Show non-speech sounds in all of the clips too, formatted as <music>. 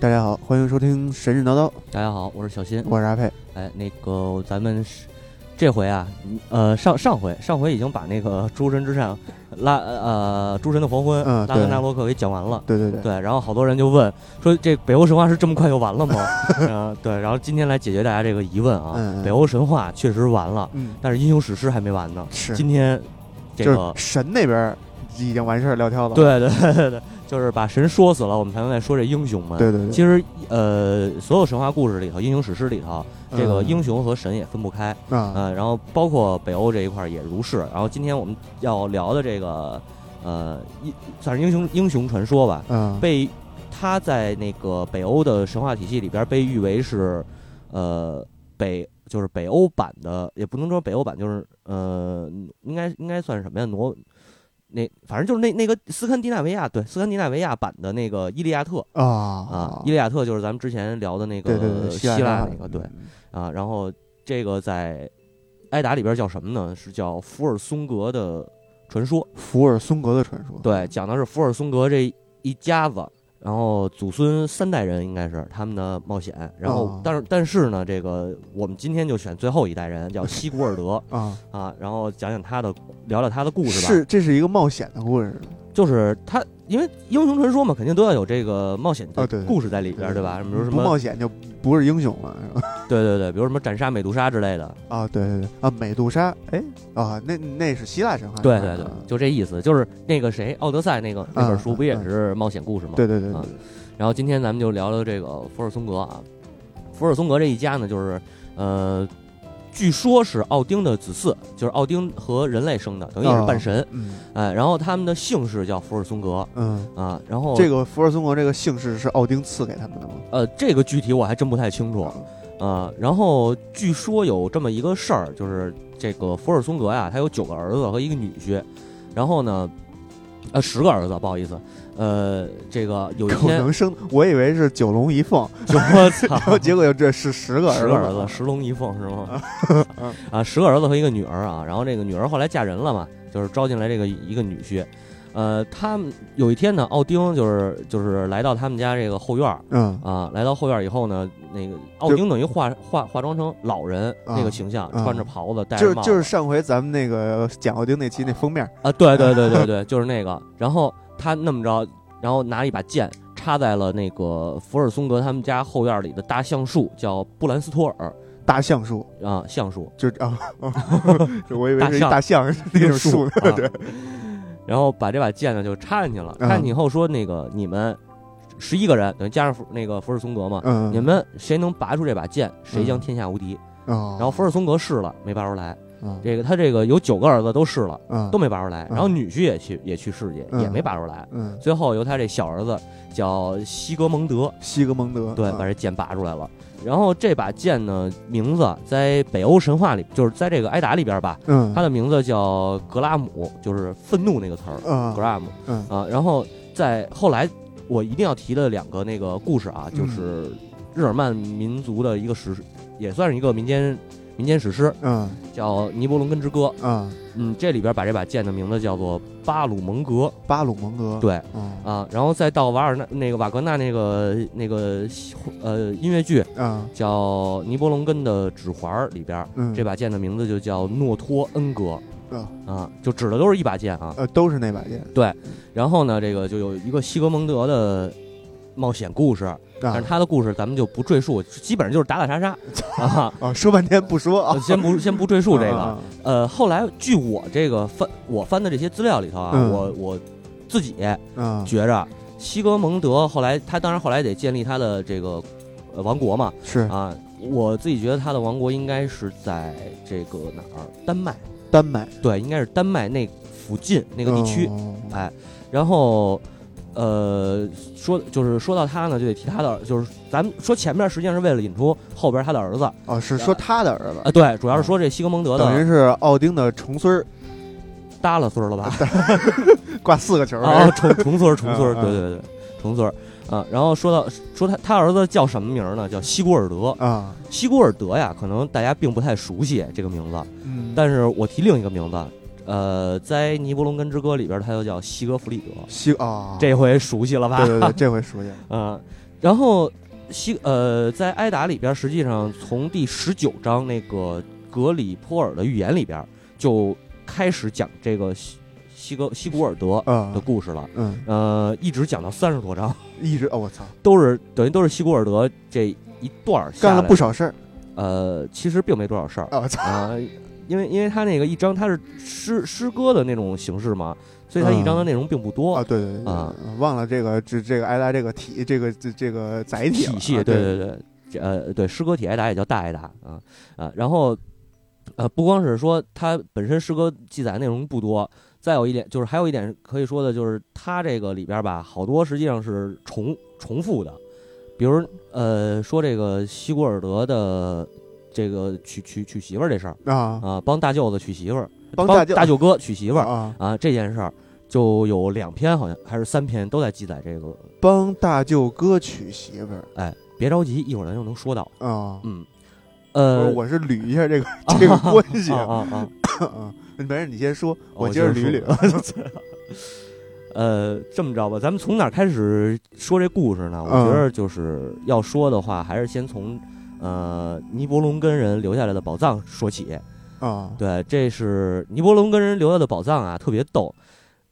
大家好，欢迎收听神神叨叨，大家好，我是小新。我是阿佩。哎，那个咱们是这回啊，嗯呃，上上回上回已经把那个诸神之上拉呃诸神的黄昏、嗯拉格对纳洛克给讲完了。对对对，对，然后好多人就问说，这北欧神话是这么快就完了吗？<laughs> 嗯、对，然后今天来解决大家这个疑问啊，嗯嗯北欧神话确实完了，嗯，但是英雄史诗还没完呢。是，今天这就个是神那边已经完事儿撂挑子了。对对对对对，就是把神说死了，我们才能再说这英雄们。对对对，其实呃，所有神话故事里头，英雄史诗里头，这个嗯英雄和神也分不开。啊，呃，然后包括北欧这一块儿也如是。然后今天我们要聊的这个，呃，英算是英雄英雄传说吧，嗯，被他在那个北欧的神话体系里边被誉为是，呃，北就是北欧版的，也不能说北欧版，就是呃，应该应该算是什么呀？挪。那反正就是那那个斯堪的纳维亚，对斯堪的纳维亚版的那个《伊利亚特》啊啊，《伊利亚特》就是咱们之前聊的那个希腊腊那个，对，啊，然后这个在埃达里边叫什么呢？是叫福尔松格的传说。福尔松格的传说。对，讲的是福尔松格这一家子，然后祖孙三代人应该是他们的冒险。然后哦，但是但是呢，这个我们今天就选最后一代人，叫西古尔德啊，啊，然后讲讲他的，聊聊他的故事吧。是，这是一个冒险的故事。就是他，因为英雄传说嘛，肯定都要有这个冒险的故事在里边，对吧？比如什么，不冒险就不是英雄了，<laughs> <laughs> 是吧？对对对，比如什么斩杀美杜莎之类的。啊，对对对，啊，美杜莎，哎，啊，那那是希腊神话。对对对啊，就这意思，就是那个谁，《奥德赛》那个那本书嗯不也是冒险故事吗？对对对啊对，然后今天咱们就聊聊这个福尔松格啊，福尔松格这一家呢，就是呃，据说是奥丁的子嗣，就是奥丁和人类生的，等于也是半神。嗯哎，然后他们的姓氏叫福尔松格嗯，啊，然后这个福尔松格这个姓氏是奥丁赐给他们的吗？呃，这个具体我还真不太清楚啊。然后据说有这么一个事儿，就是这个福尔松格呀，他有九个儿子和一个女婿，然后呢，呃，十个儿子，不好意思，呃，这个有一天，能生，我以为是九龙一凤，就我操 <laughs> 结果这是十个十个儿儿子，十龙一凤是吗？<laughs> 啊，十个儿子和一个女儿啊，然后这个女儿后来嫁人了嘛，就是招进来这个一个女婿。呃，他们有一天呢，奥丁就是就是来到他们家这个后院儿嗯啊，来到后院儿以后呢，那个奥丁等于化化化妆成老人那个形象，啊穿着袍子，戴就着帽子，就是上回咱们那个讲奥丁那期那封面，啊，对对对对对，就是那个。然后他那么着，然后拿一把剑插在了那个福尔松格他们家后院里的大橡树，叫布兰斯托尔。大橡树，啊，橡树。就啊，<laughs> 就我以为是一大象 <laughs> 那种树，<laughs> 啊。对，然后把这把剑呢就插进去了，嗯。插进去以后说那个你们十一个人，等于加上福那个福尔松格嘛，嗯，你们谁能拔出这把剑，谁将天下无敌。哦，然后福尔松格试了，没拔出来。嗯这个他这个有九个儿子都试了，嗯都没拔出来。嗯然后女婿也去也去试去，嗯也没拔出来。嗯，最后由他这小儿子叫西格蒙德，西格蒙德，对，啊把这剑拔出来了。然后这把剑呢，名字在北欧神话里，就是在这个埃达里边吧，嗯，它的名字叫格拉姆，就是愤怒那个词儿，嗯格拉姆嗯啊。然后在后来，我一定要提的两个那个故事啊，就是日耳曼民族的一个史，也算是一个民间民间史诗，嗯叫《尼伯龙根之歌》。嗯，嗯，这里边把这把剑的名字叫做巴鲁蒙格，巴鲁蒙格，对。嗯啊，然后再到瓦尔纳那个瓦格纳那个那个呃音乐剧嗯叫《尼伯龙根的指环》里边，嗯，这把剑的名字就叫诺托恩格啊啊，就指的都是一把剑啊。呃都是那把剑，对然后呢，这个就有一个西格蒙德的冒险故事，但啊是他的故事咱们就不赘述，基本上就是打打杀杀。<laughs> 啊。啊，说半天不说。啊，先不 <laughs> 先不赘述这个，啊。呃，后来据我这个翻我翻的这些资料里头啊，嗯。我我自己啊，觉着西格蒙德后来他当然后来得建立他的这个呃王国嘛。是。啊，我自己觉得他的王国应该是在这个哪儿？丹麦，丹麦。对，应该是丹麦那附近那个地区，哦。哎，然后。呃，说就是说到他呢，就得提他的，就是咱们说前面实际上是为了引出后边他的儿子啊、哦，是说他的儿子啊，对，主要是说这西格蒙德的等于是奥丁的重孙儿，耷拉孙儿了吧？<laughs> 挂四个球儿啊，重重孙儿，重孙儿，<laughs> 对对对，重孙儿啊。然后说到说他他儿子叫什么名儿呢？叫西古尔德。啊，西古尔德呀，可能大家并不太熟悉这个名字，嗯，但是我提另一个名字，呃，在《尼伯龙根之歌》里边，他又叫西格弗里德，西啊，这回熟悉了吧？对对对，这回熟悉了，<laughs> 嗯，然后西呃，在埃达里边，实际上从第十九章那个格里波尔的预言里边就开始讲这个西西格西古尔德啊的故事了。嗯，呃，一直讲到三十多章，一直哦，我操，都是等于都是西古尔德这一段干了不少事儿。呃，其实并没多少事儿。啊！我操，啊、因为因为他那个一章他是诗诗歌的那种形式嘛，所以他一章的内容并不多。啊，对对啊。嗯忘了这个这这个挨达这个体这个这这个载体体系，啊对对。对，这呃对，诗歌体挨达也叫大挨达啊啊，然后呃不光是说它本身诗歌记载内容不多，再有一点就是还有一点可以说的就是它这个里边吧，好多实际上是重重复的，比如呃说这个西古尔德的这个娶娶娶媳妇儿这事儿啊，啊，帮大舅子娶媳妇儿，帮大大舅哥娶媳妇儿啊，啊这件事儿。就有两篇，好像还是三篇，都在记载这个。帮大舅哥娶媳妇儿哎，别着急，一会儿咱就能说到。啊。嗯，呃，，我是捋一下这个这个关系啊啊啊！啊，没事，你先说，哦我接着捋捋。<laughs> 呃，这么着吧，咱们从哪儿开始说这故事呢？我嗯觉得就是要说的话，还是先从呃尼伯龙根人留下来的宝藏说起。啊，对，这是尼伯龙根人留下的宝藏啊，特别逗。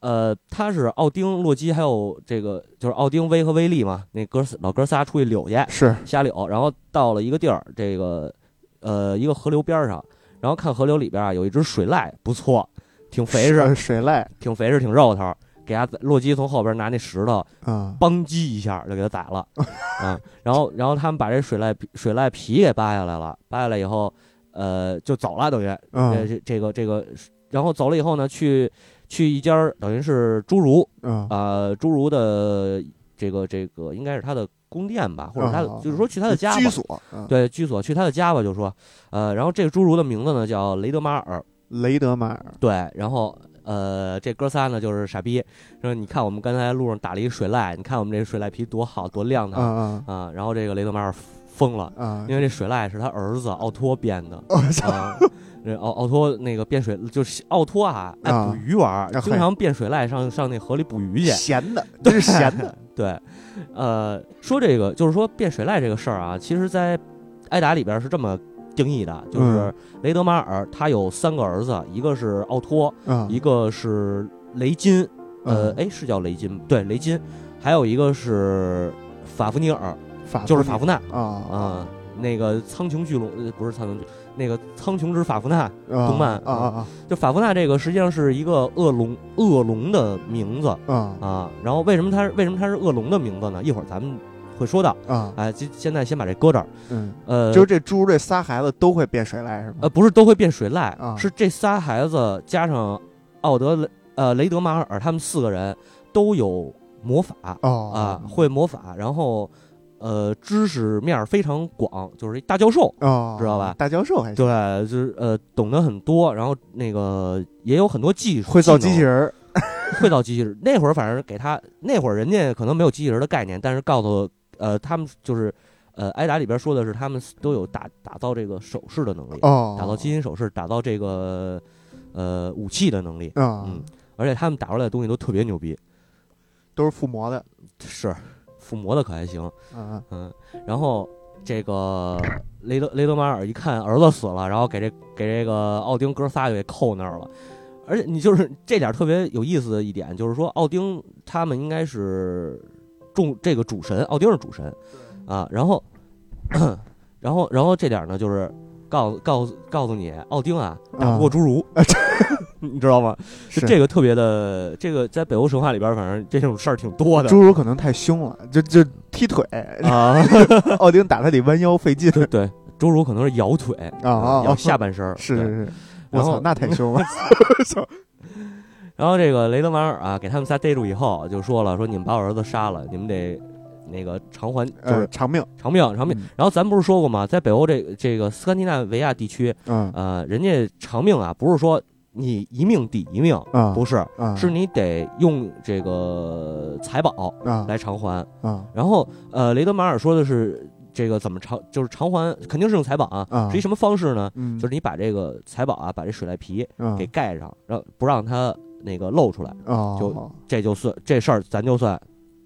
呃，他是奥丁、洛基，还有这个就是奥丁、威和威利嘛，那哥仨老哥仨出去柳去，是瞎柳，然后到了一个地儿，这个呃一个河流边儿上，然后看河流里边啊有一只水濑，不错，挺肥实，是水濑挺肥实，挺肉头。给他洛基从后边拿那石头啊。邦击一下就给他宰了，<laughs> 啊，然后然后他们把这水濑皮水濑皮给扒下来了，扒下来以后，呃，就走了，等于啊。这这这个这个，然后走了以后呢，去去一家等于是侏儒啊。啊，侏儒的这个这个应该是他的宫殿吧，或者他就是说去他的家吧居所，啊。对居所去他的家吧，就说，呃，然后这个侏儒的名字呢叫雷德马尔，雷德马尔。对，然后呃，这哥仨呢就是傻逼，说你看我们刚才路上打了一水濑，你看我们这水濑皮多好多亮啊堂啊啊，然后这个雷德马尔疯了，啊！因为这水濑是他儿子奥托编的我操啊。<laughs> 这奥奥托那个变水，就是奥托啊，爱啊捕鱼玩儿，啊经常变水濑上上那河里捕鱼去。闲的，这是闲的 <laughs> 对，呃，说这个就是说变水濑这个事儿啊，其实，在艾达里边是这么定义的，就是嗯。雷德马尔他有三个儿子，一个是奥托，啊一个是雷金，呃，嗯哎，是叫雷金，对，雷金，还有一个是法夫尼尔，法就是法夫纳。啊。啊，那个苍穹巨龙，呃，不是苍穹巨，那个苍穹之法夫纳，啊动漫啊啊就法夫纳这个实际上是一个恶龙，恶龙的名字。啊啊啊。然后为什么它为什么它是恶龙的名字呢？一会儿咱们会说到。啊哎，现现在先把这搁这儿。嗯，呃，就是这猪这仨孩子都会变水濑是吗？呃，不是都会变水濑，啊是这仨孩子加上奥德雷呃雷德马尔他们四个人都有魔法哦啊，会魔法，然后呃知识面儿非常广，就是一大教授。哦，知道吧大教授还行对，就是呃懂得很多，然后那个也有很多技术，会造机器人会造机器人。那会儿反正给他那会儿人家可能没有机器人的概念，但是告诉呃他们就是呃挨打里边说的是他们都有打打造这个首饰的能力，哦，打造金银首饰，打造这个呃武器的能力。啊。嗯，而且他们打出来的东西都特别牛逼，都是附魔的。是附魔的可还行，嗯嗯，然后。这个雷德雷德马尔一看儿子死了，然后给这给这个奥丁哥仨就给扣那儿了，而且你就是这点特别有意思的一点，就是说奥丁他们应该是众这个主神，奥丁是主神啊，然后然后然后这点呢就是告告诉告诉你，奥丁啊打不过侏儒，你知道吗？<laughs> 就是。这个特别的，这个在北欧神话里边，反正这种事儿挺多的侏儒可能太凶了，就就踢腿，啊。<laughs> 奥丁打他得弯腰费劲对对，侏儒可能是摇腿啊啊，摇下半身是是是，我操，那太凶了，<laughs> 然后这个雷德马尔啊，给他们仨逮住以后，就说了，说你们把我儿子杀了，你们得那个偿还，就是呃长命偿命偿命。嗯然后咱不是说过吗？在北欧这这个斯堪的纳维亚地区，嗯呃，人家偿命啊，不是说你一命抵一命，啊不是，啊是你得用这个财宝啊来偿还。啊然后呃，雷德马尔说的是这个怎么偿，就是偿还肯定是用财宝啊。啊是一什么方式呢？嗯就是你把这个财宝啊，把这水濑皮啊给盖上，让不让它那个露出来，哦就这就算这事儿，咱就算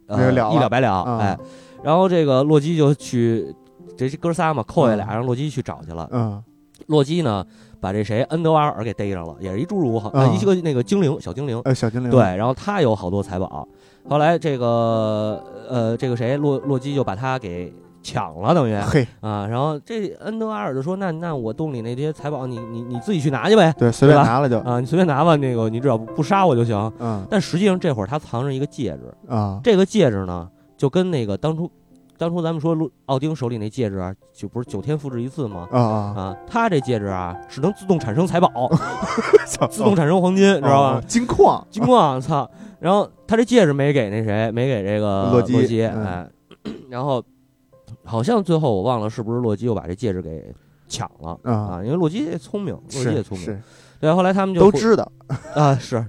一了百了。啊哎，然后这个洛基就去，这哥仨嘛，扣下俩，嗯让洛基去找去了。嗯洛基呢，把这谁恩德瓦尔给逮上了，也是一侏儒，好，一个那个精灵，小精灵。呃，小精灵对，，然后他有好多财宝，后来这个呃，这个谁洛洛基就把他给抢了，等于 <laughs> 嘿，啊，然后这恩德瓦尔就说：“那那我洞里那些财宝，你你你自己去拿去呗，对，随便拿了就，啊，你随便拿吧，那个你只要不杀我就行。”嗯但实际上这会儿他藏着一个戒指，啊，这个戒指呢，就跟那个当初当初咱们说陆奥丁手里那戒指啊，就不是九天复制一次吗？啊啊，啊，他这戒指啊是能自动产生财宝，<laughs> 自动产生黄金，知道吧哦？金矿，金矿，操！然后他这戒指没给那谁，没给这个洛基哎，<clears throat> 然后好像最后我忘了是不是洛基又把这戒指给抢了啊，啊？因为洛基也聪明，洛基也聪明，对。后来他们就都知道，<laughs> 啊，是，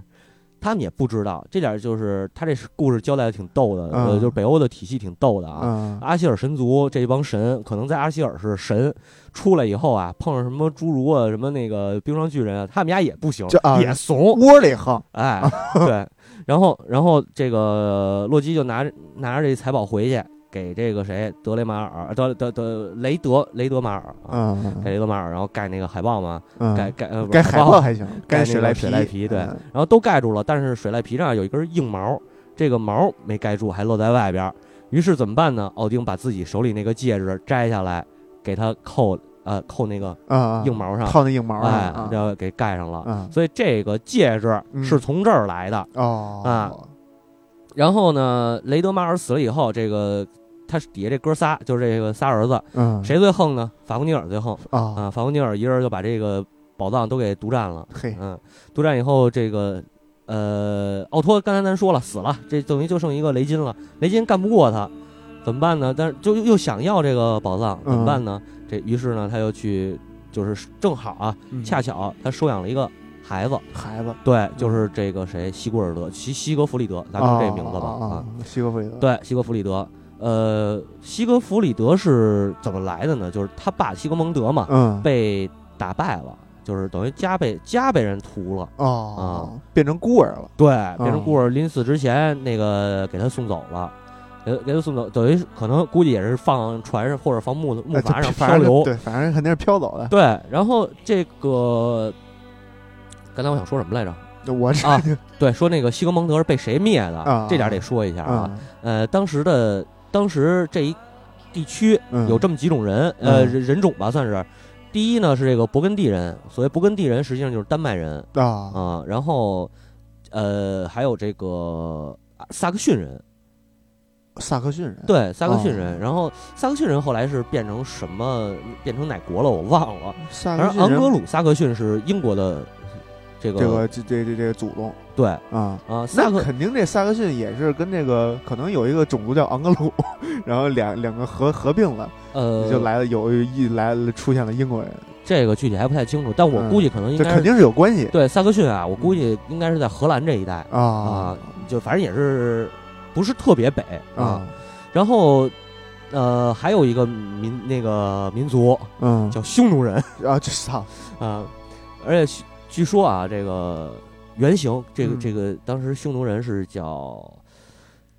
他们也不知道这点，就是他这故事交代的挺逗的，呃，嗯就是北欧的体系挺逗的啊。嗯。阿希尔神族这帮神，可能在阿希尔是神，出来以后啊，碰上什么侏儒啊，什么那个冰霜巨人啊，他们家也不行也怂，窝里横，哎，对，然后然后这个洛基就拿着拿着这财宝回去，给这个谁德雷马尔德德德雷德雷德马尔啊，嗯给雷德马尔，然后盖那个海报嘛，盖，盖 <laughs> 盖海报还行，盖那个该赖水赖皮对。嗯。然后都盖住了，但是水赖皮上有一根硬毛，这个毛没盖住，还露在外边。于是怎么办呢？奥丁把自己手里那个戒指摘下来，给他扣呃扣那个啊，硬毛上，套那硬毛上哎啊，要给盖上了。啊所以这个戒指嗯。是从这儿来的。哦。啊。然后呢，雷德马尔死了以后，这个他底下这哥仨就是这个仨儿子，嗯谁最横呢？法古尼尔最横啊啊！法古尼尔一人就把这个宝藏都给独占了。嘿嗯，独占以后，这个呃，奥托刚才咱说了死了，这等于就剩一个雷金了。雷金干不过他，怎么办呢？但是就又想要这个宝藏，怎么办呢？这于是呢，他又去，就是正好啊，嗯恰巧他收养了一个孩子，孩子，对，就是这个谁，西古尔德，西西格弗里德，咱们这名字吧啊啊，，西格弗里德，对，西格弗里德。呃，西格弗里德是怎么来的呢？就是他爸西格蒙德嘛，嗯，被打败了，就是等于家被家被人屠了。哦，变成孤儿了，对，变成孤儿临死之前，那个给他送走了，给给他送走，等于可能估计也是放船上或者放木木哎筏上漂流。对，反正肯定是飘走的。对，然后这个刚才我想说什么来着？我这啊对，说那个西格蒙德是被谁灭的？啊这点得说一下啊。啊，呃，当时的当时这一地区嗯有这么几种人，呃，嗯人人种吧，算是。第一呢是这个勃艮第人，所谓勃艮第人实际上就是丹麦人啊啊、然后呃还有这个萨克逊人，萨克逊人，对，萨克逊哦人。然后萨克逊人后来是变成什么？变成哪国了？我忘了。萨反正昂格鲁萨克逊是英国的这个这个这这这这个祖宗对啊。啊，萨克那肯定，这萨克逊也是跟这个可能有一个种族叫昂格鲁，然后两两个合合并了，呃就来了有一来了出现了英国人，这个具体还不太清楚，但我嗯估计可能应该肯定是有关系对萨克逊啊，我估计应该是在荷兰这一带啊啊，就反正也是不是特别北啊。啊然后呃还有一个民那个民族嗯叫匈奴人啊这操啊，而且据据说啊，这个原型这个嗯这个当时匈奴人是叫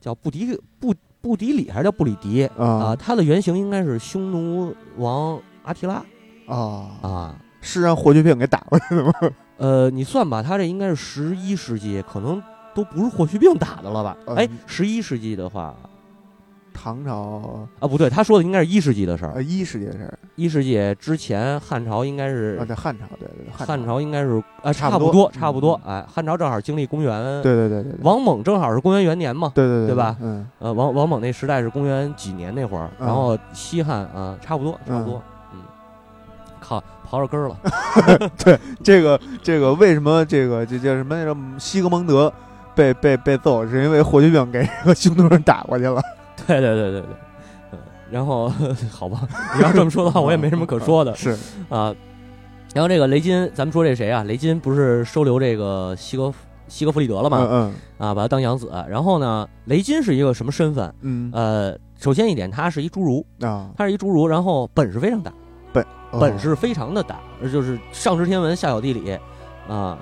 叫布迪布布迪里还是叫布里迪啊？啊他的原型应该是匈奴王阿提拉啊啊。是让霍去病给打过去的吗？<laughs> 呃，你算吧，他这应该是十一世纪，可能都不是霍去病打的了吧？呃哎，十一世纪的话唐朝啊，不对，他说的应该是一世纪的事儿。呃一世纪的事儿一世纪之前，汉朝应该是啊，对汉朝，对对对汉朝应该是啊，差不多差不多。哎，汉朝正好经历公元，对对对对对王猛正好是公元元年嘛。对对对对吧嗯呃，王王猛那时代是公元几年那会儿，嗯然后西汉啊，差不多，差不多。嗯，靠，刨着根儿了。<laughs> 对这个这个为什么这个这叫什么来着？西格蒙德被被被揍，是因为霍去病给这个匈奴人打过去了。<laughs> 对对对对对。嗯然后 <laughs> 好吧，你要这么说的话，我也没什么可说的。是啊。然后这个雷金，咱们说这谁啊？雷金不是收留这个西格西格弗里德了吗？嗯啊，把他当养子。然后呢，雷金是一个什么身份？嗯呃，首先一点，他是一侏儒，嗯啊，他是一侏儒，然后本事非常大，哦本事非常的大，就是上知天文，下晓地理啊。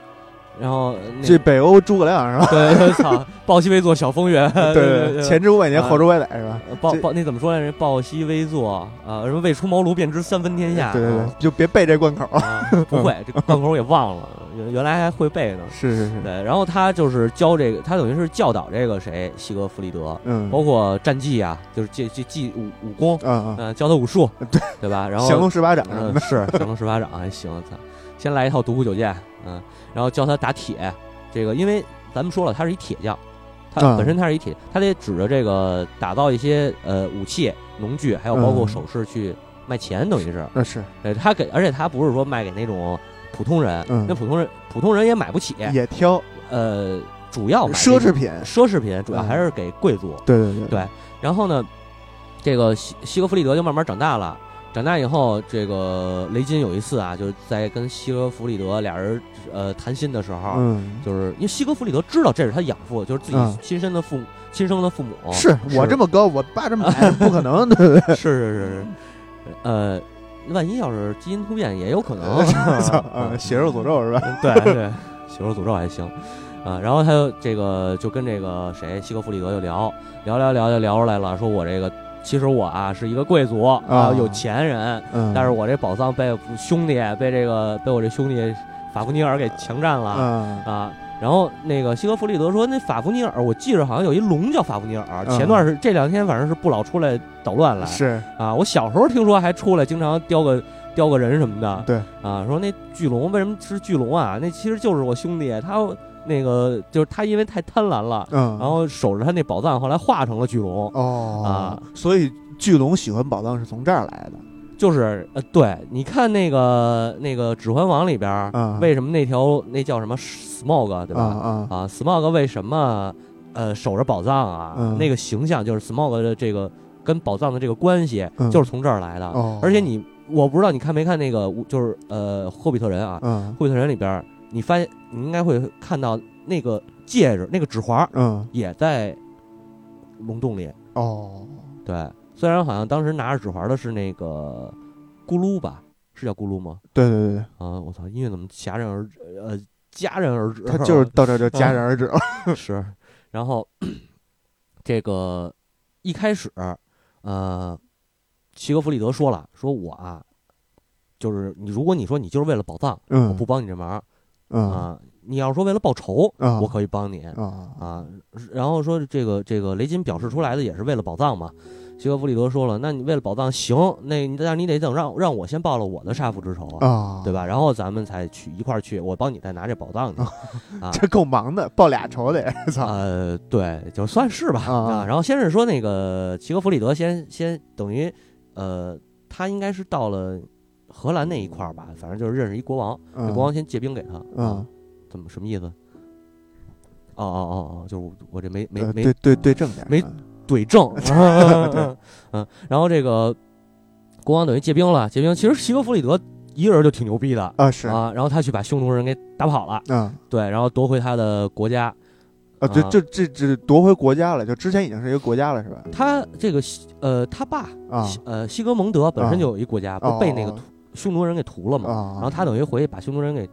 然后这北欧诸葛亮是吧？对，操，抱膝微坐小风月，<laughs> 对对，前知五百年，啊后知五百载是吧？这抱抱那怎么说来着？抱膝微坐啊，什么未出茅庐便知三分天下。对对对啊，就别背这贯口。啊，不会，这贯口也忘了，原原来还会背呢。<laughs> 是是是，对，然后他就是教这个，他等于是教导这个谁，西格弗里德，嗯，包括战技啊，就是这这技武武功，啊啊，嗯，教他武术，对对吧？然后降龙十八掌是降龙十八掌还行，操，先来一套独孤九剑，嗯，然后教他打铁，这个因为咱们说了，他是一铁匠。他嗯本身他是一铁，他得指着这个打造一些呃武器、农具，还有包括嗯首饰去卖钱，等于是。那是对他给，而且他不是说卖给那种普通人，嗯那普通人普通人也买不起。也挑呃，主要买奢侈品，奢侈品主要嗯还是给贵族。对对对对然后呢，这个西西格弗里德就慢慢长大了。长大以后，这个雷金有一次啊，就是在跟西格弗里德俩人呃谈心的时候，嗯，就是因为西格弗里德知道这是他养父，就是自己嗯亲生的父母、亲生的父母。是我这么高，我爸这么矮，不可能，对不对？<laughs> 是是是是，呃，万一要是基因突变也有可能。<laughs> 操啊，血肉诅咒是吧？<laughs> 对对，血肉诅咒还行啊。然后他就这个就跟这个谁西格弗里德就聊聊聊聊就聊出来了，说我这个其实我啊是一个贵族啊，有钱人，嗯，但是我这宝藏被兄弟被这个被我这兄弟法夫尼尔给强占了嗯啊。然后那个西格弗里德说：“那法夫尼尔，我记着好像有一龙叫法夫尼尔。嗯前段是这两天，反正是不老出来捣乱来是啊。我小时候听说还出来，经常叼个叼个人什么的。对啊，说那巨龙为什么是巨龙啊？那其实就是我兄弟，他那个就是他因为太贪婪了，嗯，然后守着他那宝藏，后来化成了巨龙。哦啊，所以巨龙喜欢宝藏是从这儿来的，就是呃，对，你看那个那个《指环王》里边为什么那条那叫什么 smog 对吧？啊啊啊，smog 为什么呃守着宝藏啊？嗯那个形象就是 smog 的这个跟宝藏的这个关系，嗯就是从这儿来的。哦，而且你，我不知道你看没看那个，就是呃《霍比特人》啊，嗯霍比特人》里边儿，你发现你应该会看到那个戒指，那个指环嗯也在龙洞里。哦对，虽然好像当时拿着指环的是那个咕噜吧，是叫咕噜吗？对对对啊，我操，音乐怎么戛然而止？呃，戛然而止。对，他就是到这儿就戛然而止了，<laughs> 是，然后 <clears throat> 这个一开始，呃，齐格弗里德说了，说我啊，就是你，如果你说你就是为了宝藏，我嗯不帮你这忙嗯啊。你要说为了报仇，啊我可以帮你啊啊。然后说这个这个雷金表示出来的也是为了宝藏嘛。齐格弗里德说了，那你为了宝藏行，那你但是你得等让让我先报了我的杀父之仇啊，啊，对吧？然后咱们才去一块儿去，我帮你再拿这宝藏去啊。<laughs> 这够忙的，报俩仇得，<laughs> 操呃，对，就算是吧啊啊然后先是说那个齐格弗里德先先等于，呃，他应该是到了荷兰那一块儿吧，反正就是认识一国王，这嗯国王先借兵给他。怎么什么意思？哦哦哦哦，就是我我这没没没呃对对对正点，没嗯。怼正，<laughs> 嗯，然后这个国王等于借兵了，借兵其实齐格弗里德一个人就挺牛逼的啊是。啊，然后他去把匈奴人给打跑了，嗯。对，然后夺回他的国家，啊对啊。这这这夺回国家了，就之前已经是一个国家了是吧？他这个西呃，他爸啊。西呃西格蒙德本身就有一国家，不是被那个匈奴人给屠了嘛？啊，然后他等于回去把匈奴人给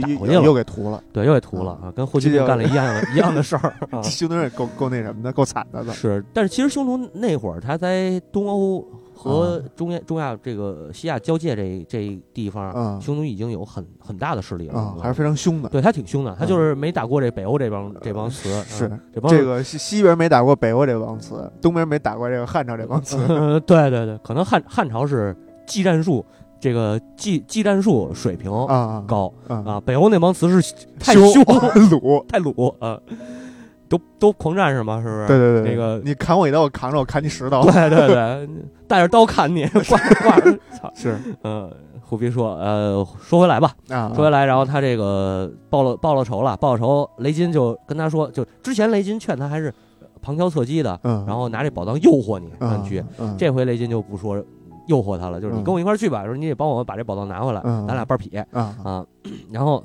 打回去了又给屠了，对又给屠了啊，跟霍去病叫干了一样的 <laughs> 一样的事儿啊。匈奴人够够那什么的，够惨的了。是，但是其实匈奴那会儿他在东欧和啊中亚、中亚这个西亚交界这这地方，嗯匈奴已经有很很大的势力了啊，还是非常凶的。对他挺凶的，他嗯就是没打过这北欧这帮这帮词，是嗯这帮这个西西边没打过北欧这帮词，东边没打过这个汉朝这帮词。<laughs> 对对对，可能汉汉朝是技战术这个技技战术水平啊高啊。啊，北欧那帮词是太凶凶 <laughs> <laughs> 鲁，太鲁啊，都都狂战士嘛，是不是？对对对，那个你砍我一刀，我扛着我砍你十刀。对对对，带着刀砍你，<laughs> 挂着挂着，操，是。嗯，虎皮说，呃，说回来吧，啊，说回来，然后他这个报了报了仇了，报了仇，雷金就跟他说，就之前雷金劝他还是旁敲侧击的，嗯，然后拿这宝藏诱惑你让嗯你去，嗯。这回雷金就不说诱惑他了，就是你嗯跟我一块儿去吧，说你得帮我把这宝藏拿回来，嗯咱俩半儿劈啊啊，然后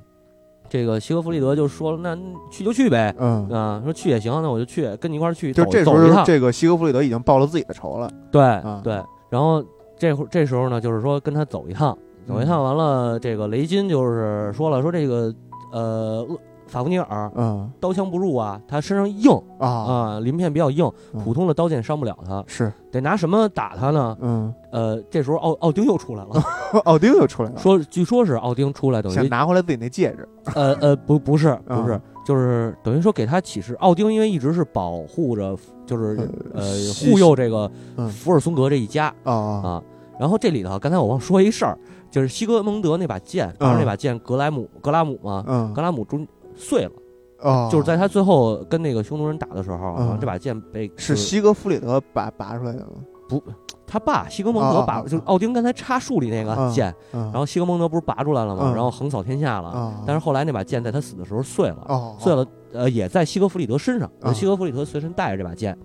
这个西格弗里德就说了，那去就去呗。嗯，啊，说去也行，那我就去，跟你一块儿去，走就这时候走一趟。这个西格弗里德已经报了自己的仇了。对、啊对，然后这会儿这时候呢，就是说跟他走一趟，走一趟完了，这个雷金就是说了，说这个呃，厄法夫尼尔嗯。刀枪不入啊，他身上硬啊。啊，鳞片比较硬，嗯。普通的刀剑伤不了他，是。得拿什么打他呢？嗯，呃，这时候奥奥丁又出来了，奥丁又出来了，<laughs> 说据说是奥丁出来等想于拿回来自己那戒指，呃呃不不是不是啊，就是等于说给他启示，奥丁因为一直是保护着，就是呃护佑这个嗯福尔松格这一家啊啊。然后这里头刚才我忘说一事儿，就是西格蒙德那把剑，当时那把剑格莱姆格拉姆嘛，嗯格拉姆中碎了，哦，就是在他最后跟那个匈奴人打的时候，这把剑被是就是西格弗里德拔拔出来的吗？不他爸西格蒙德把，啊啊啊就是奥丁刚才插树里那个啊剑，嗯，然后西格蒙德不是拔出来了吗？嗯。然后横扫天下了。啊，但是后来那把剑在他死的时候碎了，哦碎了，呃，也在西格弗里德身上，啊西格弗里德随身带着这把剑，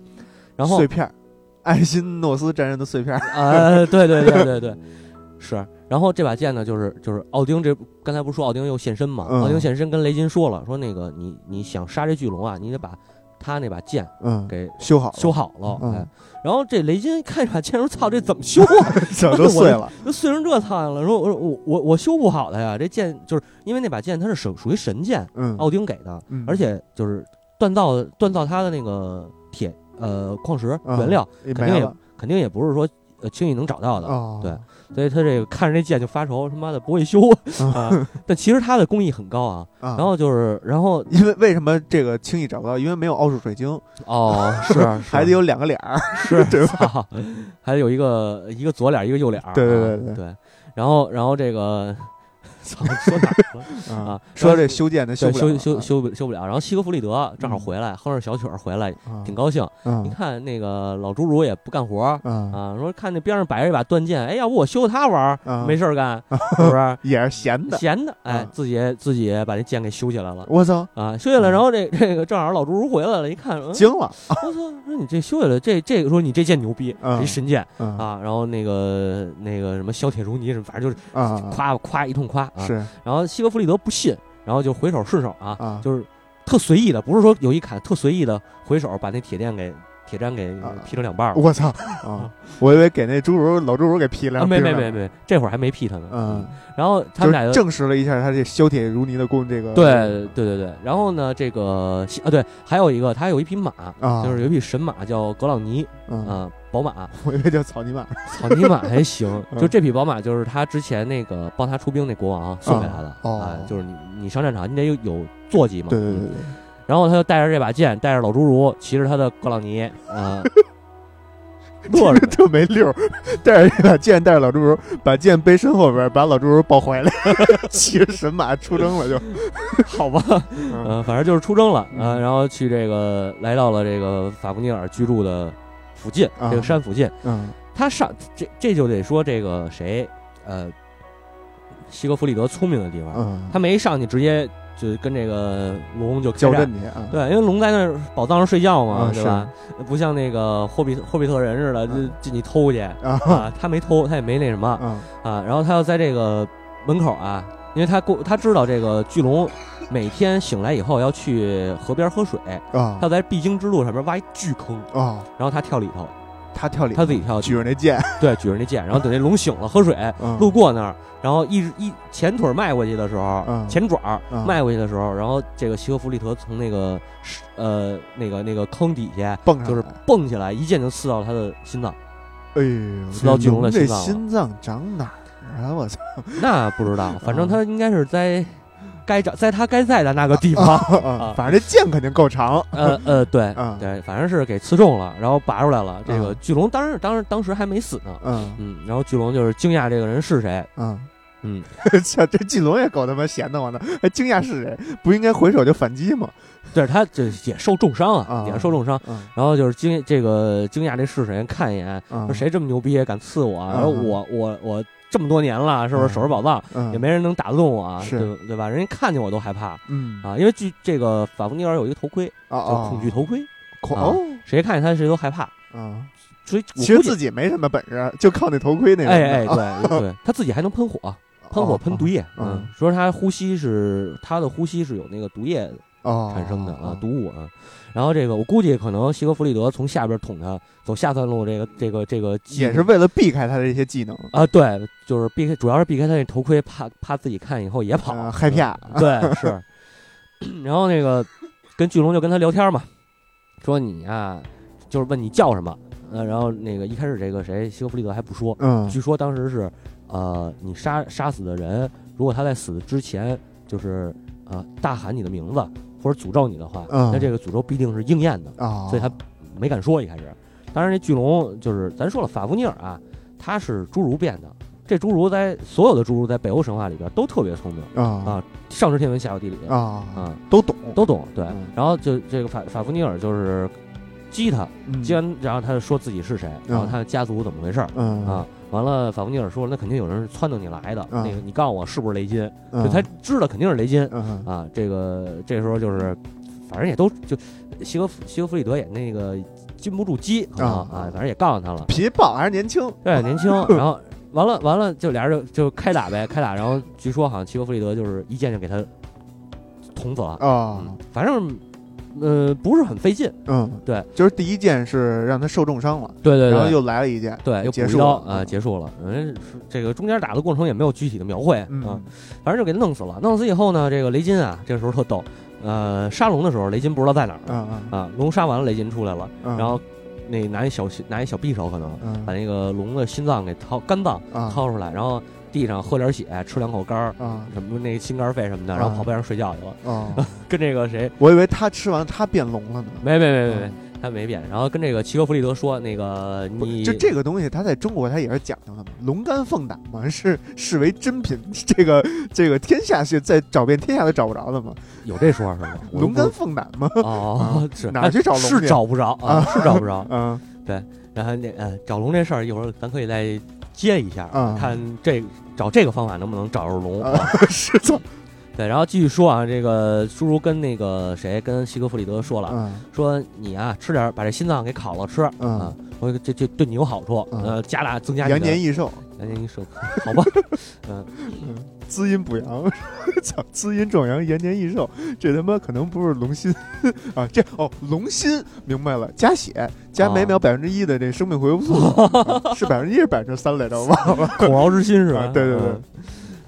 然后碎片儿，爱新诺斯战人的碎片儿，呃，对对对对对，是。然后这把剑呢，就是就是奥丁这刚才不是说奥丁又现身嘛？嗯奥丁现身跟雷金说了，说那个你你想杀这巨龙啊，你得把他那把剑嗯，给修好了修好了。嗯哎，然后这雷金看这把剑说：“操，这怎么修啊？<laughs> 手都碎了，<laughs> 都碎成这操样了。”说：“我说我我我修不好它呀，这剑就是因为那把剑它是属属于神剑，嗯，奥丁给的，嗯而且就是锻造锻造它的那个铁呃矿石嗯原料，也肯定也了肯定也不是说呃轻易能找到的。哦，对所以他这个看着这剑就发愁，他妈的不会修啊！<laughs> 但其实他的工艺很高啊。啊，然后就是，然后因为为什么这个轻易找不到？因为没有奥数水晶，哦，<laughs> 是还得有两个脸儿，<laughs> 是对吧？还得有一个一个左脸，一个右脸。对对对对。然后，然后这个，<laughs> 操，说哪儿了？<laughs> 啊说这修建的修，修修修修不了。然后西格弗里德正好回来，哼着小曲儿回来，啊挺高兴。一嗯看那个老侏儒也不干活啊，说看那边上摆着一把断剑，哎，要不我修他玩没事儿干，<laughs> 是不是？也是闲的，闲的，哎啊，自己自己把那剑给修起来了我操，啊，修起来，然后这这个正好老侏儒回来了，一看，嗯惊了，我操，说你这修起来，这这个说你这剑牛逼，嗯一神剑嗯啊，然后那个那个什么削铁如泥什么，反正就是啊，夸夸一通夸啊，是。然后西格弗里德不信，然后就回手顺手啊，啊，就是特随意的，不是说有一砍，特随意的回手把那铁链给铁砧给啊。劈成两半儿了。我操。啊！我以为给那侏儒老侏儒给劈了，啊，没没没，没，这会儿还没劈他呢。嗯，然后他们俩就证实了一下他这削铁如泥的功，这个对对对对，然后呢，这个啊对，还有一个他有一匹马，啊，就是有一匹神马叫格朗尼嗯，啊，宝马，我以为叫草泥马，草泥马还行，<laughs> 嗯。就这匹宝马就是他之前那个帮他出兵那国王送给他的哦。啊，就是你你上战场你得有有坐骑嘛，嗯对对对对，然后他就带着这把剑，带着老侏儒，骑着他的格朗尼啊，<laughs> 乐着这特没溜儿，带着这把剑，带着老侏儒，把剑背身后边，把老侏儒抱怀里，<laughs> 骑着神马出征了就，好吧，嗯。嗯，反正就是出征了啊，嗯。然后去这个来到了这个法布尼尔居住的附近，啊。这个山附近。嗯。他上这这就得说这个谁，呃，西格弗里德聪明的地方，嗯，他没上去直接就跟这个龙就开交战阵去啊，对，因为龙在那儿宝藏上睡觉嘛，嗯对吧？不像那个霍比霍比特人似的，就嗯进去偷去。啊。啊，他没偷，他也没那什么。啊。啊，然后他要在这个门口啊，因为他过他知道这个巨龙每天醒来以后要去河边喝水，啊他要在必经之路上面挖一巨坑，啊，然后他跳里头，他跳里，他自己跳举着那剑，<laughs> 对，举着那剑，然后等那龙醒了喝水，嗯路过那儿，然后一一前腿迈过去的时候，嗯前爪儿嗯迈过去的时候，然后这个西格弗利德从那个是呃那个那个坑底下蹦上就是来蹦起来，一剑就刺到他的心脏。哎呦，刺到巨龙的这心脏了心脏长哪儿啊？我操！<laughs> 那不知道，反正嗯他应该是在该找在他该在的那个地方。啊，反正这剑肯定够长。呃呃，对嗯对，反正是给刺中了，然后拔出来了。这个嗯巨龙当时当时当时还没死呢。嗯嗯，然后巨龙就是惊讶这个人是谁。嗯，嗯，操，这巨龙也够他妈闲的慌的，还惊讶是谁？不应该回手就反击吗？<laughs> 对他这也受重伤啊，啊也是受重伤。嗯然后就是惊这个惊讶这是谁，看一眼嗯说谁这么牛逼敢刺我然后我我我这么多年了，是不是嗯守着宝藏嗯，也没人能打得动我啊？对对吧？人家看见我都害怕嗯啊，因为据这个法夫尼尔有一个头盔啊叫恐惧头盔，啊恐哦谁看见他谁都害怕。啊，所以我其实自己没什么本事，就靠那头盔那个。哎哎，对对，<laughs> 他自己还能喷火，喷火哦喷毒液，嗯嗯，说他呼吸是他的呼吸是有那个毒液哦产生的啊哦，毒物啊。然后这个我估计可能西格弗里德从下边捅他，走下三路这个这个这个也是为了避开他的这些技能，啊，对，就是避开，主要是避开他那头盔，怕怕自己看以后也跑，呃害怕。<laughs> 对，是。然后那个跟巨龙就跟他聊天嘛，说你呀、就是问你叫什么，呃，然后那个一开始这个谁西格弗里德还不说，嗯据说当时是呃你杀杀死的人，如果他在死之前就是呃大喊你的名字或者诅咒你的话，嗯那这个诅咒必定是应验的，啊，所以他没敢说一开始。当然，这巨龙就是咱说了，法夫尼尔啊，他是侏儒变的。这侏儒在所有的侏儒在北欧神话里边都特别聪明，啊啊上知天文下有地理啊啊，都懂，都懂。对嗯，然后就这个法法夫尼尔就是激他，嗯激完然后他就说自己是谁，然后他的家族怎么回事儿嗯啊。完了，法夫尼尔说那肯定有人是撺掇你来的，嗯那个你告诉我是不是雷金？嗯。就他知道肯定是雷金。嗯啊。这个这时候就是，反正也都就西格西格弗里德也那个禁不住激可能啊。啊，反正也告诉他了。脾气暴还是年轻，对，年轻，<laughs> 然后完了完了，就俩人就就开打呗，<laughs> 开打，然后据说好像西格弗里德就是一剑就给他捅死了，啊。嗯，反正呃不是很费劲，嗯，对，就是第一件是让他受重伤了，对对对。然后又来了一件，对，又结束啊，结束了。嗯，这个中间打的过程也没有具体的描绘啊，嗯反正就给他弄死了。弄死以后呢，这个雷金啊，这个时候特逗。呃，杀龙的时候，雷金不知道在哪儿嗯嗯啊。龙杀完了，雷金出来了，嗯，然后那拿一小拿一小匕首，可能嗯把那个龙的心脏给掏肝脏啊掏出来，然后地上喝点血，吃两口肝儿，啊什么那心肝肺什么的，啊然后跑边上睡觉去了，啊，<laughs> 跟这个谁我以为他吃完他变龙了呢。没没没没没嗯，他没变，然后跟这个齐格弗里德说，那个你就这个东西，它在中国它也是讲究的嘛，龙肝凤胆嘛，是视为珍品，这个这个天下是在找遍天下都找不着的嘛，有这说法是吗？我 <laughs> 龙肝凤胆嘛，哦，是哪儿去找龙是找不着啊，是找不着。<laughs> 嗯对然后那呃找龙这事儿，一会儿咱可以再接一下，啊看这找这个方法能不能找着龙。啊，<laughs> 是的，对，然后继续说啊，这个叔叔跟那个谁跟西格弗里德说了，嗯。说你啊吃点，把这心脏给烤了吃啊。嗯，，我这这对你有好处，嗯。呃，加大增加延年益寿，<laughs> 延年益寿，好吧，嗯，<laughs> 滋阴补阳，<laughs> 操，滋阴壮阳，延年益寿，这他妈可能不是龙心啊，这哦，龙心明白了，加血加每秒百分之一的这生命回复是百分之一是百分之三来着，我忘了，口饶之心是吧？啊？对对对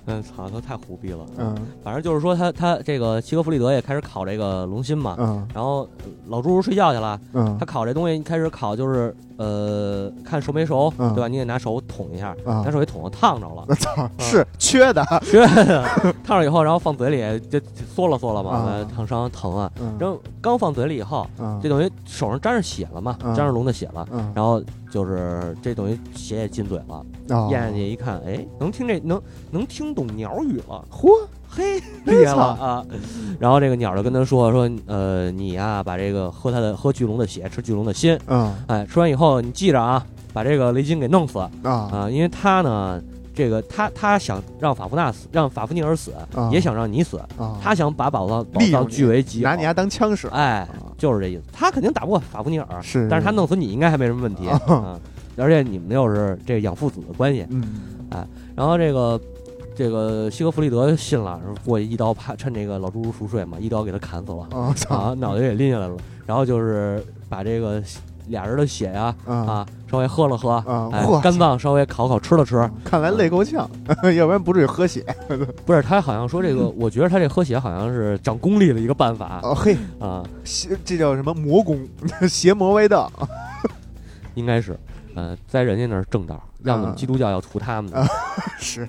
嗯。嗯，操，他太虎逼了。嗯。反正就是说他他这个齐格弗里德也开始烤这个龙心嘛，嗯。然后呃老侏儒睡觉去了，嗯。他烤这东西一开始烤就是呃看熟没熟，嗯。对吧？你得拿手捅一下，啊拿手一捅烫着了，我操，是 <laughs> 缺的，是烫着以后，然后放嘴里就就嗦了嗦了嘛，烫伤疼啊。嗯。然后刚放嘴里以后，嗯。这等于手上沾上血了嘛，嗯。沾上龙的血了，嗯。然后就是这等于血也进嘴了，啊咽下去一看，哎，能听这能能听懂鸟语了，嚯，嘿，哎厉害了。<laughs> 啊！然后这个鸟就跟他说说，呃，你呀、把这个喝他的喝巨龙的血，吃巨龙的心，嗯。哎，吃完以后你记着啊，把这个雷金给弄死。啊、啊因为他呢，这个他他想让法夫纳死，让法夫尼尔死，啊也想让你死，啊，他想把宝藏宝藏利用你据为己有拿你丫当枪使，哎，啊就是这意思。他肯定打不过法夫尼尔，是，但是他弄死你应该还没什么问题啊啊。而且你们又是这养父子的关系，嗯然后这个这个西格弗里德信了，然后过去一刀啪，趁这个老侏儒熟睡嘛，一刀给他砍死了啊操啊，脑袋也拎下来了。然后就是把这个俩人的血呀啊啊稍微喝了喝，啊，哎，肝脏稍微烤烤吃了吃。看来累够呛，<laughs> 要不然不至于喝血。<laughs> 不是他好像说这个，<laughs> 我觉得他这喝血好像是长功力的一个办法哦嘿，啊，邪这叫什么魔功？邪魔歪道应该是。呃，在人家那儿正道，让我们啊基督教要屠他们的。啊是，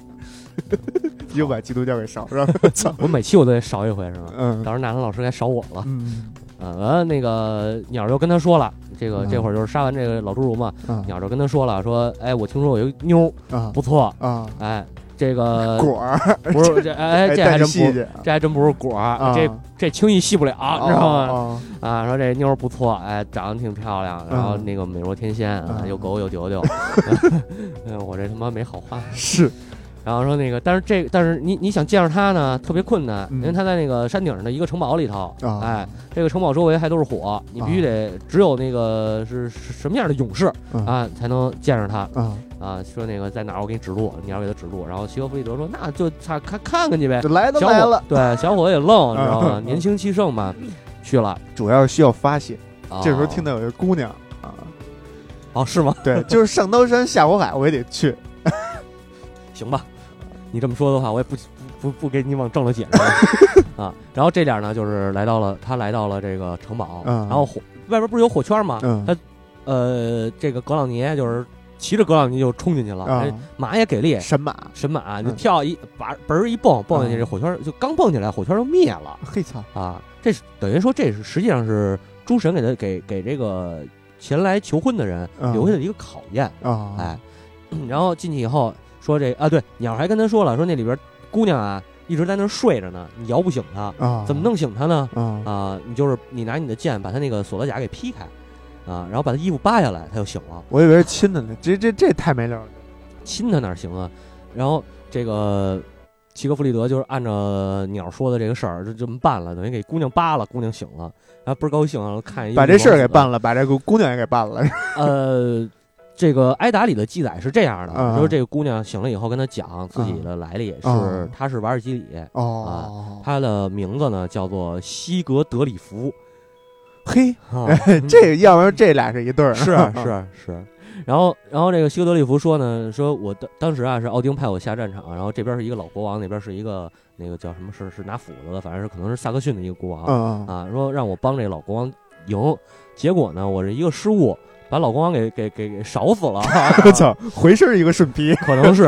又把基督教给烧上了。我每期我都得烧一回，是吗？嗯到时候纳兰老师该烧我了。嗯呃，完了那个鸟儿就跟他说了，这个嗯这会儿就是杀完这个老侏儒嘛，啊鸟儿就跟他说了，说，哎，我听说有一妞儿啊不错，啊，哎，这个 <laughs> 果儿不是这，哎，这还真不，这还真不是果儿，啊，这这轻易戏不了，你知道吗？啊，说这妞儿不错，哎，长得挺漂亮，然后嗯那个美若天仙，啊，嗯有狗有丢丢，<laughs> 嗯，<laughs> 我这他妈没好话。是然后说那个，但是这但是你你想见着他呢，特别困难，嗯因为他在那个山顶上的一个城堡里头，啊哎，这个城堡周围还都是火，你必须得只有那个是是什么样的勇士嗯啊，才能见着他啊，啊。说那个在哪儿，我给你指路，你要给他指路。然后齐格弗里德说，那就看看看看去呗这。来都来了，对小伙子也愣，你知道吗？嗯年轻气盛嘛，去了。主要是需要发泄。啊这时候听到有个姑娘啊，哦是吗？对，就是上刀山下火海，我也得去。<laughs> 行吧，你这么说的话，我也不不不不给你往正了解释 <laughs> 啊。然后这点呢，就是来到了他来到了这个城堡，嗯。然后火外边不是有火圈吗？嗯。他呃，这个格朗尼就是骑着格朗尼就冲进去了，马也给力，神马，神马就嗯跳一把嘣儿一蹦蹦进去，嗯。这火圈就刚蹦起来，火圈就灭了。嘿操，啊！这是等于说这是实际上是诸神给他给给这个前来求婚的人嗯。留下的一个考验，啊，哎，然后进去以后说这啊，对，鸟还跟他说了，说那里边姑娘啊一直在那儿睡着呢，你摇不醒她，啊，怎么弄醒她呢？啊？啊，你就是你拿你的剑把她那个锁子甲给劈开，啊，然后把她衣服扒下来，她就醒了。我以为是亲的呢，这这这太没溜了。亲她哪行啊？然后这个齐格弗里德就是按照鸟说的这个事儿就这么办了，等于给姑娘扒了，姑娘醒了，然后倍儿高兴，然后看一把这事儿给办了。了，把这个姑娘也给办了。<laughs> 呃，这个埃达里的记载是这样的，啊。就是这个姑娘醒了以后跟他讲自己的来历，啊是她是瓦尔基里，哦，她的名字呢叫做西格德里弗。嘿，啊。<laughs> 这要不然这俩是一对儿。是啊 <laughs> 是是。然后，然后这个西格德里弗说呢，说我当当时啊是奥丁派我下战场，然后这边是一个老国王，那边是一个那个叫什么是是拿斧子的，反正是可能是萨克逊的一个国王、嗯嗯。啊，说让我帮这个老国王赢，结果呢我这一个失误把老国王给给给给烧死了，<laughs> 我操，回身一个顺劈。可能是，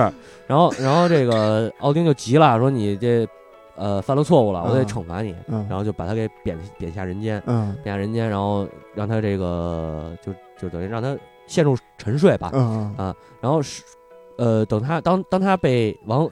然后然后这个奥丁就急了，说你这呃犯了错误了，我得嗯。惩罚你，嗯。然后就把他给贬贬下人间，嗯。贬下人间，然后让他这个就就等于让他陷入沉睡吧，嗯。啊。然后是呃等他当当他被王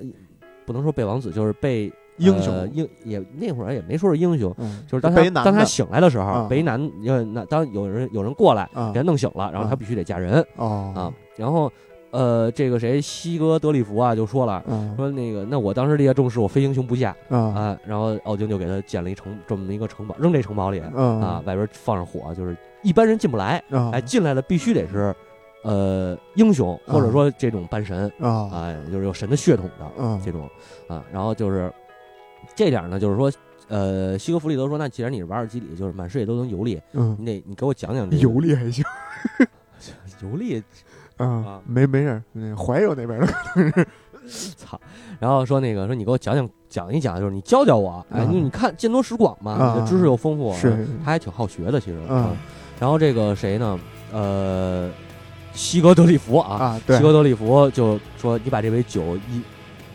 不能说被王子，就是被英雄。呃英也那会儿也没说是英雄。嗯，就是当他当他醒来的时候，嗯。被一男呃那当有人有人过来嗯。给他弄醒了，然后他嗯必须得嫁人。哦。啊。然后呃这个谁西格德里弗啊就说了，嗯。说那个那我当时立下重誓，我非英雄不嫁。啊啊。然后奥丁就给他建了一城这么一个城堡，扔这城堡里嗯。啊，外边放上火，就是一般人进不来，啊哎，进来的必须得是呃英雄或者说这种半神。啊哎，就是有神的血统的嗯。这种啊。然后就是这点儿呢，就是说。呃，西格弗里德说：“那既然你是瓦尔基里，就是满世界都能游历，嗯你得你给我讲讲这个游历还行游历，啊啊，没没事儿，那怀柔那边的 <laughs> 操！然后说那个说你给我讲讲讲一讲，就是你教教我，哎，你看见多识广嘛，啊知识又丰富，是他还挺好学的，其实。嗯啊然后这个谁呢？呃，西格德里弗啊，啊，对西格德里弗就说你把这杯酒引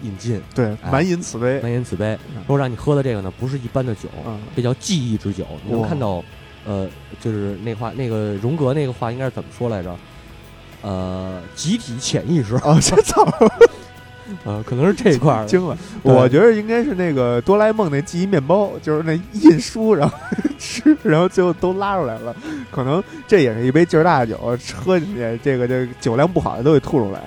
引进，对，哎满饮此杯满饮此杯嗯，说让你喝的这个呢不是一般的酒，啊这叫记忆之酒。你能看到，呃，就是那话那个荣格那个话应该是怎么说来着？呃，集体潜意识，啊，这操，<laughs> 呃，可能是这一块儿。惊了！我觉得应该是那个哆啦 A 梦那记忆面包，就是那印书，然后吃，<laughs> 然后最后都拉出来了。可能这也是一杯劲儿大的酒，喝进去，这个这个酒量不好的都得吐出来。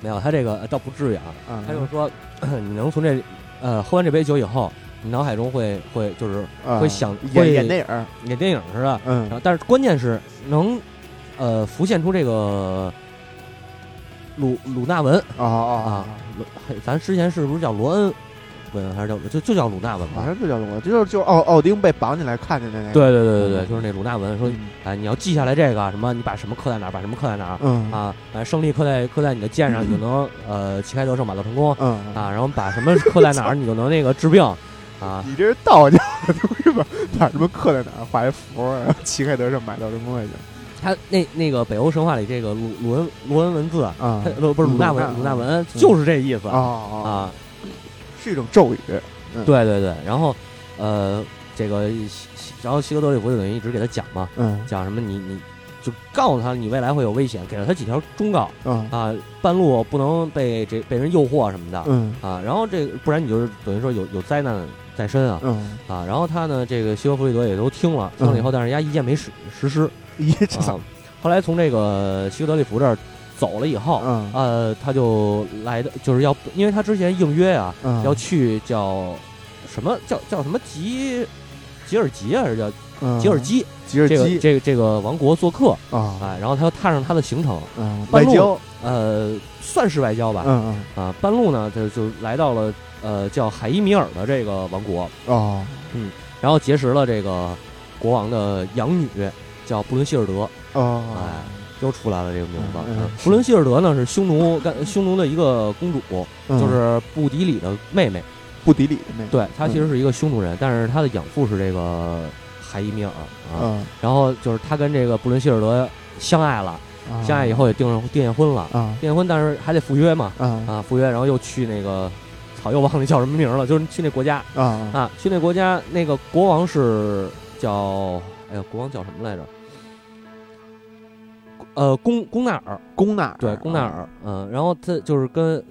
没有，他这个呃倒不至于啊。啊，他就是说，<coughs> 你能从这呃喝完这杯酒以后，你脑海中会会就是啊会想演会演电影，演电影似的，然嗯后但是关键是能呃浮现出这个鲁鲁纳文。啊咱之前是不是叫罗恩文还是叫就就叫鲁纳文吧？好像就叫鲁文，就是就是奥奥丁被绑起来看见的那个。对对对对对，就是那鲁纳文说，嗯哎，你要记下来这个什么，你把什么刻在哪儿，把什么刻在哪儿嗯啊，把胜利刻在刻在你的剑上，你就能呃旗开得胜，马到成功嗯啊，然后把什么刻在哪儿，你就能那个治病啊。你这是道家的东西吧？把什么刻在哪儿，画一符，然后旗开得胜，买到成功也行。他那那个北欧神话里这个鲁鲁恩鲁恩文字，啊它不不是鲁纳文鲁纳文就是这意思啊啊，啊。是一种咒语。对对对，然后呃，这个西然后希格德里弗就等于一直给他讲嘛，嗯。讲什么你你就告诉他你未来会有危险，给了他几条忠告。嗯。啊，半路不能被这被人诱惑什么的。嗯。啊，然后这不然你就是等于说有有灾难在身啊。嗯，啊，然后他呢这个西格弗里德也都听了，听了以后，但是人家一件没实实施。<laughs> 一这啊，后来从这个西格德里弗这儿走了以后。嗯。呃，他就来的就是要，因为他之前应约啊，嗯。要去叫什么叫叫什么吉吉尔吉啊，还是叫嗯。吉尔基、吉尔基。这个这个这个王国做客啊。哎，然后他又踏上他的行程，嗯半路外交。呃，算是外交吧，嗯啊，半路呢就就来到了呃叫海伊米尔的这个王国，嗯哦然后结识了这个国王的养女，叫布伦希尔德，哦。哎，又出来了这个名字。嗯嗯布伦希尔德呢是匈奴干匈奴的一个公主，嗯。就是布迪里的妹妹。布迪里的那个，对，她其实是一个匈奴人，但是她的养父是这个海伊米尔啊。嗯，然后就是她跟这个布伦希尔德相爱了，啊。相爱以后也订上订下婚了，啊。订婚但是还得赴约嘛啊。啊，赴约，然后又去那个，操，又忘了叫什么名了，<laughs> 就是去那国家。啊。啊，去那国家那个国王是叫，哎呀，国王叫什么来着？呃，贡贡纳尔，贡纳尔对，贡纳，尔，嗯，然后他就是跟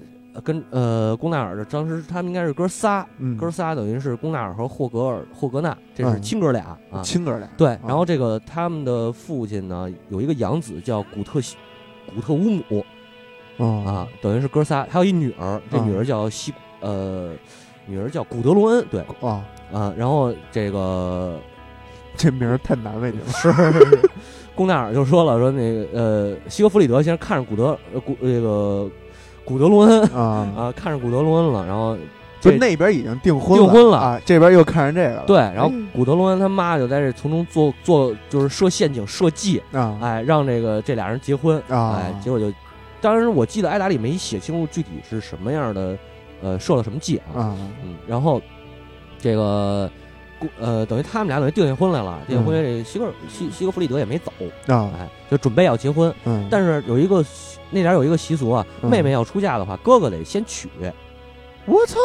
跟呃贡纳尔的，当时他们应该是哥仨，嗯，哥仨等于是贡纳尔和霍格尔霍格纳，这是嗯亲哥俩啊。亲哥俩，对，然后这个他们的父亲呢有一个养子叫古特西古特乌姆嗯啊，等于是哥仨，还有一女儿，这嗯女儿叫西呃，女儿叫古德罗恩，对啊，啊，然后这个这名儿太难为你了，<laughs> 是贡纳尔就说了，说那个呃，西格弗里德先生看着古德呃古这个古德罗恩啊，<laughs> 啊，看着古德罗恩了，然后就那边已经订婚订婚了啊，这边又看上这个了，对，然后哎古德罗恩他妈就在这从中做做就是设陷阱设计，啊。哎，让这个这俩人结婚，啊。哎，结果就，当时我记得艾达里没写清楚具体是什么样的，呃，设了什么计啊，啊。嗯，然后这个。古呃，等于他们俩等于订下婚来了，订下婚约，这个西格尔西西格弗里德也没走，啊哎，就准备要结婚，嗯，但是有一个那点儿有一个习俗啊，嗯妹妹要出嫁的话，哥哥得先娶我操，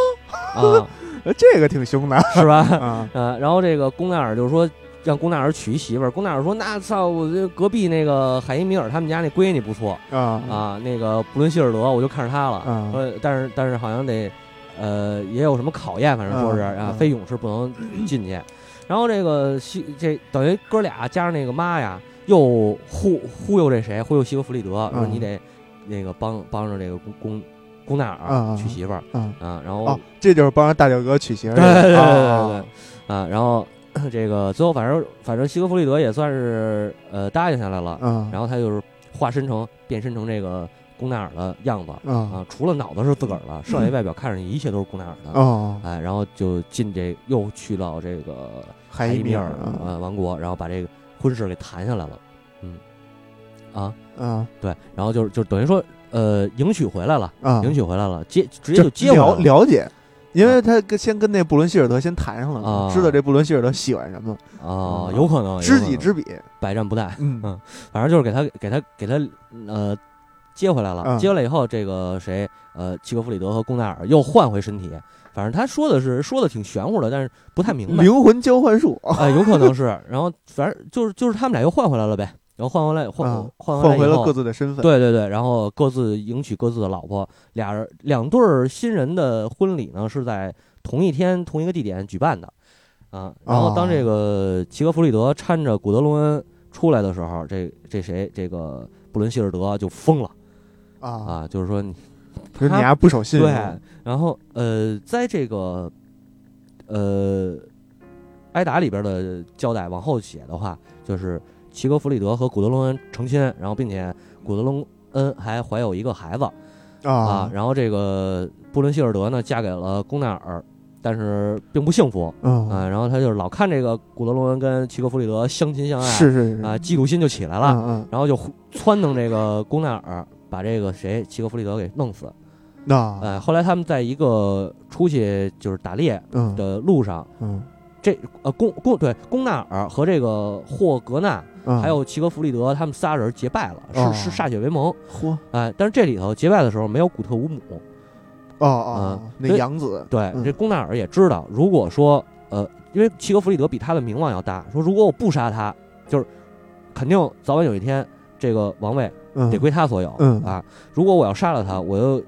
啊，<laughs> 这个挺凶的是吧？啊？呃，然后这个龚奈尔就说让龚奈尔娶一媳妇儿，龚奈尔说那操，我这隔壁那个海因米尔他们家那闺女不错啊。啊，那个布伦希尔德我就看上她了，啊。呃，但是但是好像得呃也有什么考验，反正说是啊，非勇士不能进去。然后这个西这等于哥俩加上那个妈呀，又忽忽悠这谁，忽悠西格弗里德，说嗯你得那个帮帮着这个公公公奈尔娶媳妇儿。嗯。啊，然后哦，这就是帮着大表哥娶媳妇儿对对对对对啊，然后这个最后反正反正西格弗里德也算是呃答应下来了，嗯，然后他就是化身成变身成这个公奈尔的样子嗯啊，除了脑子是自个儿的，剩下外表看上去一切都是公奈尔的。哦，哎，然后就进这又去到这个海伊米尔呃王国，然后把这个婚事给谈下来了，嗯，啊啊对，然后就是就等于说呃迎娶回来了，啊，迎娶回来了，接直接就接了了，了解。因为他跟先跟那布伦希尔德先谈上了，啊知道这布伦希尔德喜欢什么，啊，啊有可能知己知彼。百战不殆，嗯嗯反正就是给他给他给他呃接回来了，嗯。接回来以后，这个谁呃齐格弗里德和贡奈尔又换回身体，反正他说的是说的挺玄乎的，但是不太明白，灵魂交换术。啊，有可能是，然后反正就是就是他们俩又换回来了呗，然后换回来换、啊，换换回了各自的身份。对对对，然后各自迎娶各自的老婆，俩人两对儿新人的婚礼呢是在同一天同一个地点举办的，啊，然后当这个齐格弗里德搀着古德隆恩出来的时候，这这谁这个布伦希尔德就疯了啊，啊，就是说你 <laughs> 可是你还不守信对，然后呃，在这个呃挨打里边的交代往后写的话，就是齐格弗里德和古德隆恩成亲，然后并且古德隆恩还怀有一个孩子啊。啊，然后这个布伦希尔德呢嫁给了贡奈尔，但是并不幸福嗯。啊，然后他就是老看这个古德隆恩跟齐格弗里德相亲相爱，是是是啊，嫉妒心就起来了，嗯然后就呼撺掇这个贡奈尔把这个谁齐格弗里德给弄死。嗯，那哎，后来他们在一个出去就是打猎嗯的路上，嗯这呃公公对贡纳尔和这个霍格纳嗯，还有齐格弗里德他们仨人结拜了，哦是是歃血为盟。嚯哎，但是这里头结拜的时候没有古特乌姆。哦哦，那养子对，嗯这贡纳尔也知道，如果说呃，因为齐格弗里德比他的名望要大，说如果我不杀他，就是肯定早晚有一天这个王位嗯得归他所有。嗯啊，如果我要杀了他，我又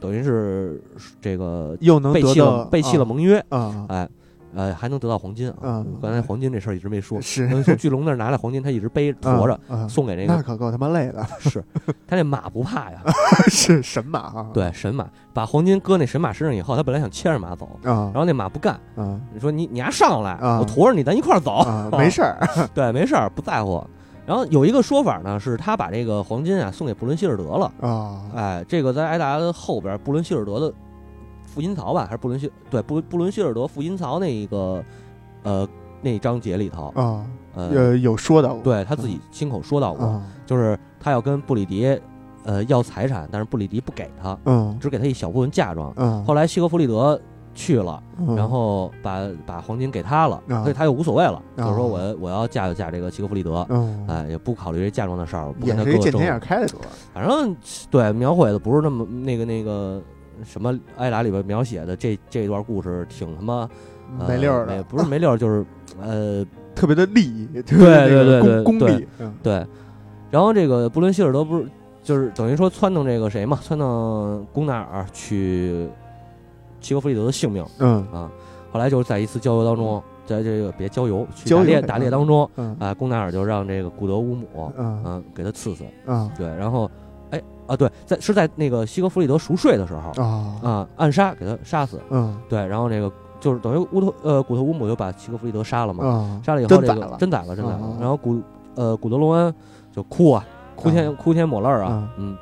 等于是这个又能背弃了背弃了盟约，啊哎，呃，还能得到黄金啊。嗯刚才黄金这事儿一直没说，是从巨龙那儿拿来黄金，他一直背 <laughs> 驮着啊，送给那个，那可够他妈累的，是 <laughs> 他那马不怕呀，<laughs> 是神马啊，对，神马把黄金搁那神马身上以后，他本来想牵着马走，啊然后那马不干，啊你说你你还上来，啊我驮着你，咱一块儿走，啊，没事儿对，没事儿，不在乎。然后有一个说法呢，是他把这个黄金啊送给布伦希尔德了。啊。哎，这个在埃达的后边，布伦希尔德的复音槽吧，还是布伦希对布布伦希尔德复音槽那一个呃那章节里头，啊呃，呃，有说到过，对他自己亲口说到过，啊，就是他要跟布里迪呃要财产，但是布里迪不给他，嗯。只给他一小部分嫁妆。嗯，后来西格弗里德去了，嗯。然后把把黄金给他了，啊。所以他又无所谓了，啊。就是说我我要嫁就嫁这个齐格弗里德，嗯，哎，也不考虑这嫁妆的事儿，不也跟他哥见钱眼开的主，反正对描绘的不是那么那个那个什么艾达里边描写的这这段故事挺他妈、呃、没溜儿的，没不是没溜儿，就是呃特别的利益，对对对对对功利，嗯。对，然后这个布伦希尔德不是就是等于说撺弄这个谁嘛，撺弄贡纳尔去齐格弗里德的性命嗯。啊。后来就是在一次郊游当中，在这个别郊游打猎打猎当中嗯啊，贡纳尔就让这个古德乌姆嗯嗯给他刺死，嗯。对，然后哎啊对，在是在那个西格弗里德熟睡的时候啊啊暗杀给他杀死，嗯。对，然后这个就是等于乌托呃古特乌姆就把齐格弗里德杀了嘛，啊，杀了以后这个真宰了真宰了然后古呃古德隆恩就哭啊，哭天哭天抹泪啊，嗯，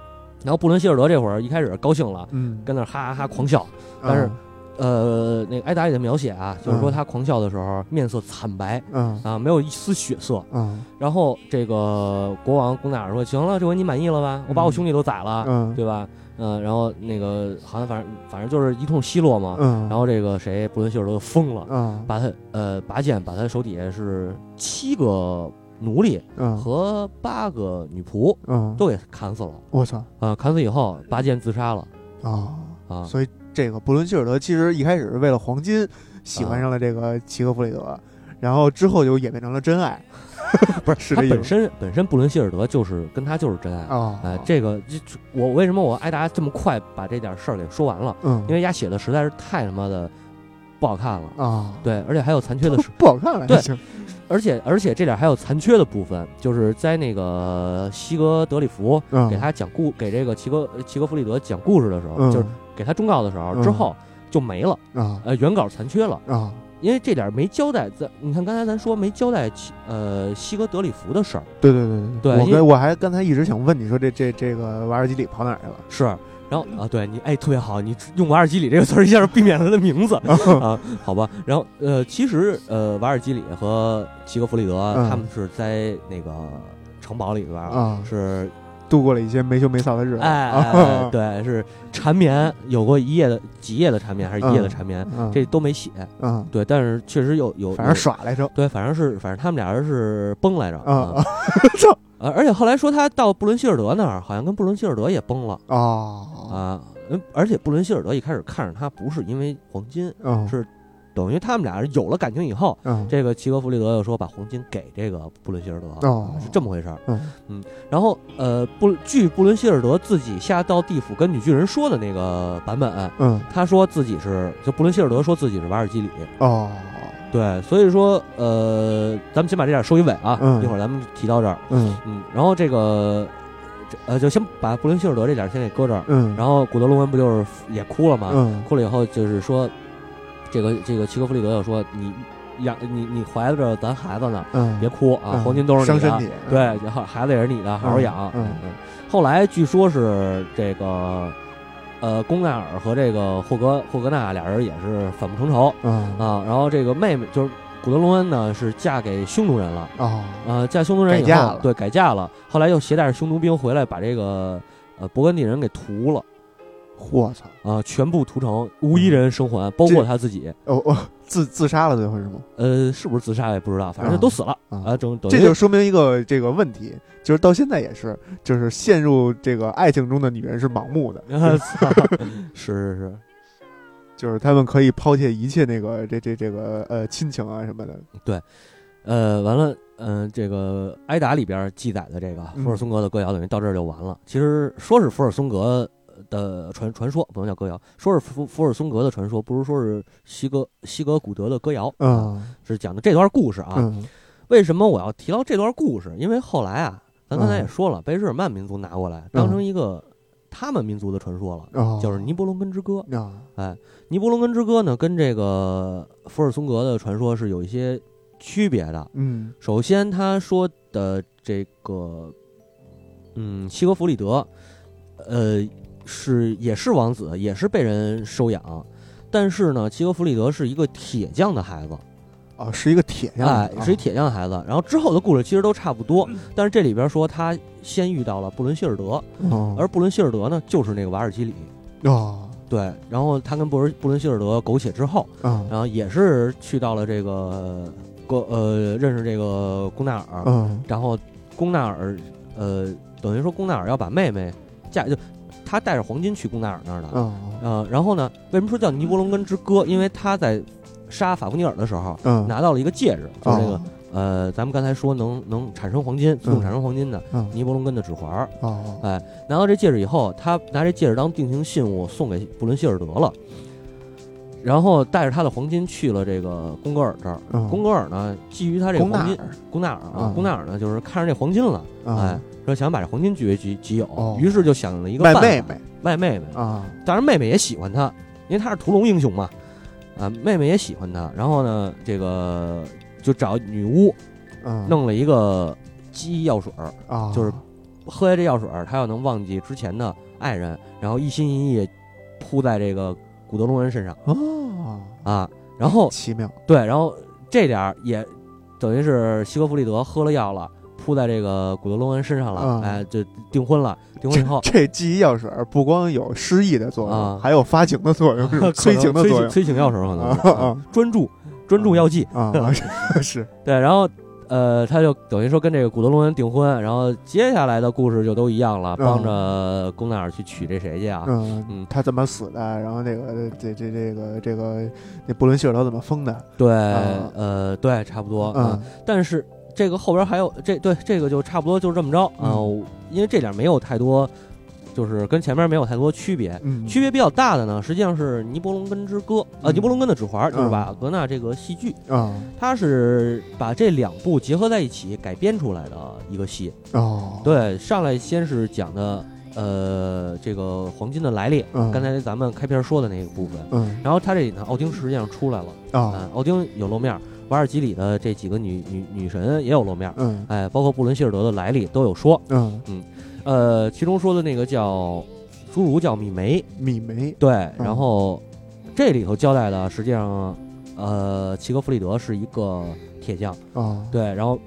然后布伦希尔德这会儿一开始高兴了，嗯，跟那哈哈哈狂笑，但是呃那个埃达里的描写啊，就是说嗯。他狂笑的时候面色惨白嗯。啊，没有一丝血色，嗯。然后这个国王贡纳尔说行了，这回你满意了吧？我把我兄弟都宰了，嗯。对吧？嗯，然后那个好像反正反正就是一通奚落嘛，嗯，然后这个谁布伦希尔德就疯了。嗯。把他呃拔剑，把他手底下是七个奴隶嗯和八个女仆嗯，都给砍死了我操啊、砍死以后拔剑自杀了啊！啊！所以这个布伦希尔德其实一开始是为了黄金喜欢上了这个齐格弗里德，然后之后就演变成了真爱，<laughs> 不是他本身本身布伦希尔德就是跟他就是真爱。啊。哎，这个这我为什么我挨达这么快把这点事儿给说完了？嗯，因为丫写的实在是太他妈的不好看了。啊，对，而且还有残缺的不好看了，对而且而且这点还有残缺的部分，就是在那个西格德里福嗯给他讲故给这个齐格齐格弗里德讲故事的时候，嗯就是给他忠告的时候，嗯之后就没了，啊呃，原稿残缺了，啊因为这点没交代。在你看刚才咱说没交代齐呃西格德里弗的事儿，对对对我对因为跟我还刚才一直想问你说这这这个瓦尔基里跑哪儿去了？是。然后啊，对你哎，特别好，你用瓦尔基里这个词儿一下就避免了他的名字啊，好吧。然后呃，其实呃，瓦尔基里和齐格弗里德、嗯他们是在那个城堡里边是度过了一些没羞没臊的日子。哎哎哎，<laughs> 对，是缠绵，有过一夜的几夜的缠绵，还是一夜的缠绵，嗯，这都没写。嗯，对，但是确实有有，反正耍来着。对，反正是反正他们俩人是崩来着啊啊，<laughs> 呃，而且后来说他到布伦希尔德那儿，好像跟布伦希尔德也崩了啊啊。嗯，而且布伦希尔德一开始看着他不是因为黄金，嗯是等于他们俩有了感情以后，嗯这个齐格弗里德又说把黄金给这个布伦希尔德，哦是这么回事儿。嗯然后呃，布据布伦希尔德自己下到地府跟女巨人说的那个版本，嗯他说自己是就布伦希尔德说自己是瓦尔基里，哦对，所以说呃，咱们先把这点收一尾啊，嗯一会儿咱们提到这儿，嗯嗯，然后这个这呃就先把布伦希尔德这点先给搁这儿，嗯，然后古德龙文不就是也哭了吗？嗯哭了以后就是说，这个这个齐格弗里德又说你养你你怀着咱孩子呢，嗯别哭啊，嗯黄金都是你的。对，然后孩子也是你的，好好养。嗯后来据说是这个，呃，龚奈尔和这个霍格霍格纳俩人也是反目成仇嗯啊。然后这个妹妹就是古德隆恩呢，是嫁给匈奴人了，啊呃，嫁匈奴人以改嫁了，后对，改嫁了。后来又携带着匈奴兵回来，把这个呃勃艮第人给屠了我操！啊，全部屠城，无一人生还，包括他自己。哦哦，自自杀了最后是吗？呃，是不是自杀也不知道，反正都死了啊啊。整这就说明一个这个问题，就是到现在也是，就是陷入这个爱情中的女人是盲目的，<laughs> 操是是是。就是他们可以抛弃一切那个这这这个呃亲情啊什么的。对呃，完了，嗯、这个埃达里边记载的这个嗯福尔松格的歌谣，等于到这儿就完了。其实说是福尔松格的传传说，不能叫歌谣，说是福福尔松格的传说，不如说是西格西格古德的歌谣。是讲的这段故事啊。嗯为什么我要提到这段故事？因为后来啊，咱刚才也嗯说了，被日耳曼民族拿过来当成一个他们民族的传说了，哦，就是尼伯龙根之歌。啊哎，尼伯龙根之歌呢，跟这个福尔松格的传说是有一些区别的。嗯首先，他说的这个，嗯，西格弗里德，呃，是也是王子，也是被人收养，但是呢，齐格弗里德是一个铁匠的孩子，哦，是一个铁匠，哎，是一铁匠孩子。然后之后的故事其实都差不多，但是这里边说他先遇到了布伦希尔德，哦而布伦希尔德呢就是那个瓦尔基里。哦对，然后他跟布伦布伦希尔德苟且之后，嗯然后也是去到了这个个呃认识这个贡纳尔，嗯然后贡纳尔呃等于说贡纳尔要把妹妹嫁就他带着黄金去贡纳尔那儿的，嗯。呃，然后呢，为什么说叫尼伯龙根之歌？因为他在杀法夫尼尔的时候嗯。拿到了一个戒指，就是那个、哦。呃，咱们刚才说能能产生黄金，自动产生黄金的、嗯。尼伯龙根的指环儿。哦哎，拿到这戒指以后，他拿这戒指当定情信物送给布伦希尔德了，然后带着他的黄金去了这个贡格尔这儿。嗯。贡格尔呢，基于他这个贡纳黄金，尔。贡纳尔啊嗯，贡纳尔呢，就是看上这黄金了，哎啊，说想把这黄金据为己己有，哦于是就想了一个卖办法妹妹卖妹妹。啊当然，妹妹也喜欢他，因为他是屠龙英雄嘛，啊，妹妹也喜欢他。然后呢，这个就找女巫嗯弄了一个鸡药水儿，啊就是喝下这药水儿，他要能忘记之前的爱人，然后一心一意扑在这个古德隆人身上哦啊。然后 <laughs> 奇妙对，然后这点儿也等于是西格弗里德喝了药了。扑在这个古德隆恩身上了，嗯哎，就订婚了。订婚以后，这记忆药水不光有失忆的作用，啊还有发情的作用，<laughs> 是催情的作用催催情药水可能专注专注药剂。啊，<laughs> 是是对，然后呃，他就等于说跟这个古德隆恩订婚，然后接下来的故事就都一样了，嗯帮着龚奈尔去娶这谁去啊？嗯嗯他怎么死的？然后那个这这这个这个那布伦希尔德怎么疯的？对，啊呃，对，差不多。嗯但是这个后边还有这对这个就差不多就这么着。啊、嗯因为这点没有太多，就是跟前面没有太多区别。嗯，区别比较大的呢，实际上是《尼伯龙根之歌》呃，嗯。尼伯龙根的指环》就是嗯。瓦格纳这个戏剧，啊。它是把这两部结合在一起改编出来的一个戏。哦，对，上来先是讲的呃这个黄金的来历，嗯。刚才咱们开篇说的那个部分。嗯。然后他这里呢，奥丁实际上出来了，啊嗯，奥丁有露面儿，瓦尔基里的这几个女女女神也有露面儿，嗯哎，包括布伦希尔德的来历都有说。嗯。嗯，呃，其中说的那个叫侏儒叫米梅，米梅。对，嗯然后这里头交代的实际上，呃，齐格弗里德是一个铁匠，啊对，然后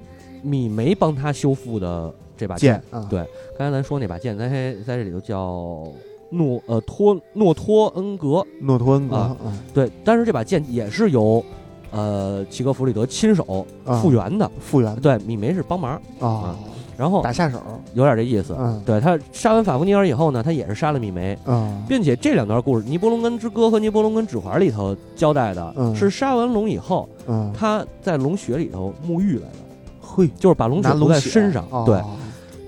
米梅帮他修复的这把剑啊。对刚才咱说那把剑，在在这里头叫诺呃托诺托恩格，诺托恩格对，但是这把剑也是由呃齐格弗里德亲手啊复原的，复原对，米梅是帮忙，啊然后打下手有点这意思。嗯对他杀完法夫尼尔以后呢，他也是杀了米梅，啊并且这两段故事，《尼伯龙根之歌》和《尼伯龙根指环》里头交代的、嗯是杀完龙以后，嗯，他在龙血里头沐浴来的，会就是把龙血涂在身上。哦对，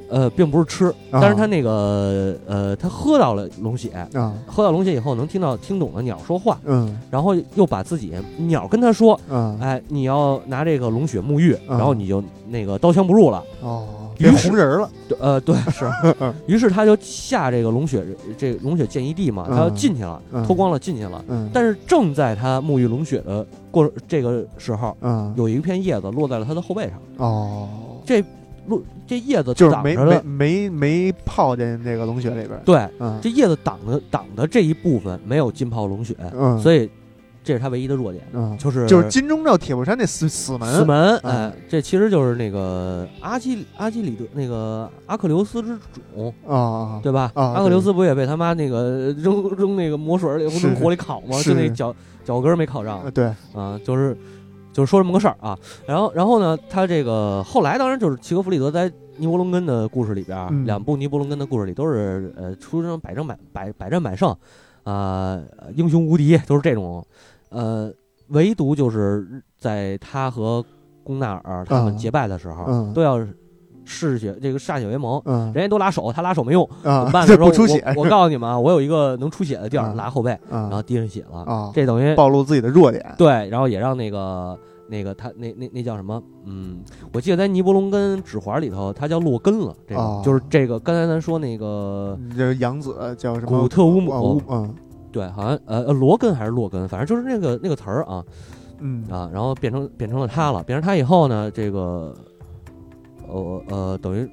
呃，并不是吃，啊。但是他那个呃，他喝到了龙血，啊。喝到龙血以后能听到听懂了鸟说话，嗯。然后又把自己鸟跟他说，嗯哎，你要拿这个龙血沐浴，啊。然后你就那个刀枪不入了。哦，变于红人了。对呃，对，是。<laughs> 于是他就下这个龙血，这龙血见一地嘛，他进去了，嗯。脱光了进去了。嗯。但是正在他沐浴龙血的过这个时候，嗯有一片叶子落在了他的后背上，哦，这落这叶子就是没没没没泡进这个龙血里边对，嗯这叶子挡的挡的这一部分没有浸泡龙血，嗯所以这是他唯一的弱点，嗯就是就是金钟罩铁布衫那死死门死门，嗯哎，这其实就是那个阿基阿基里德那个阿克琉斯之种，啊对吧？啊阿克琉斯不也被他妈那个扔扔那个魔水里，是扔火里烤吗？是就那脚脚跟儿没烤上啊对啊，就是就是说这么个事儿啊。然后然后呢，他这个后来当然就是齐格弗里德在尼伯龙根的故事里边，嗯。两部尼伯龙根的故事里都是呃出生百战百百百战百胜，啊、英雄无敌，都是这种，呃，唯独就是在他和龚纳尔他们嗯结拜的时候，嗯。都要嗜血这个歃血为盟。嗯人家都拉手，他拉手没用，怎么啊办？这他说不出血我我告诉你们啊，我有一个能出血的地儿，嗯拉后背，然后啊滴上血了。啊这等于暴露自己的弱点对，然后也让那个那个他那那那叫什么？嗯，我记得在尼伯龙根指环里头，他叫洛根了。这个、哦就是这个，刚才咱说那个，这个养子叫什么古特乌姆嗯对，好像呃呃罗根还是洛根，反正就是那个那个词儿啊嗯啊，然后变成变成了他了。变成他以后呢，这个呃呃等于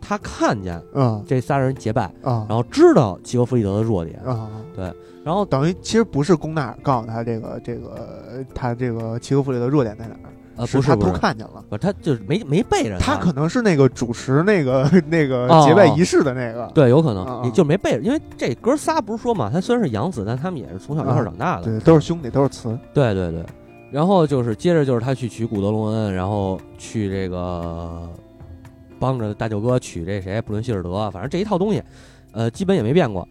他看见嗯这仨人结拜，啊。然后知道齐格弗里德的弱点，啊，对然后等于其实不是龚纳尔告诉他这个这个他这个齐格弗里德弱点在哪儿，呃是他偷不是不是，看见了。不是他就是没没背着他。可能是那个主持那个 <laughs> 那个结拜仪式的那个，对有可啊能啊也就没背着，因为这哥仨不是说嘛，他虽然是养子，但他们也是从小一块长大的，对，都是兄弟，都是词。对对对，然后就是接着就是他去娶古德隆恩，然后去这个帮着大舅哥娶这谁布伦希尔德，反正这一套东西，呃，基本也没变过。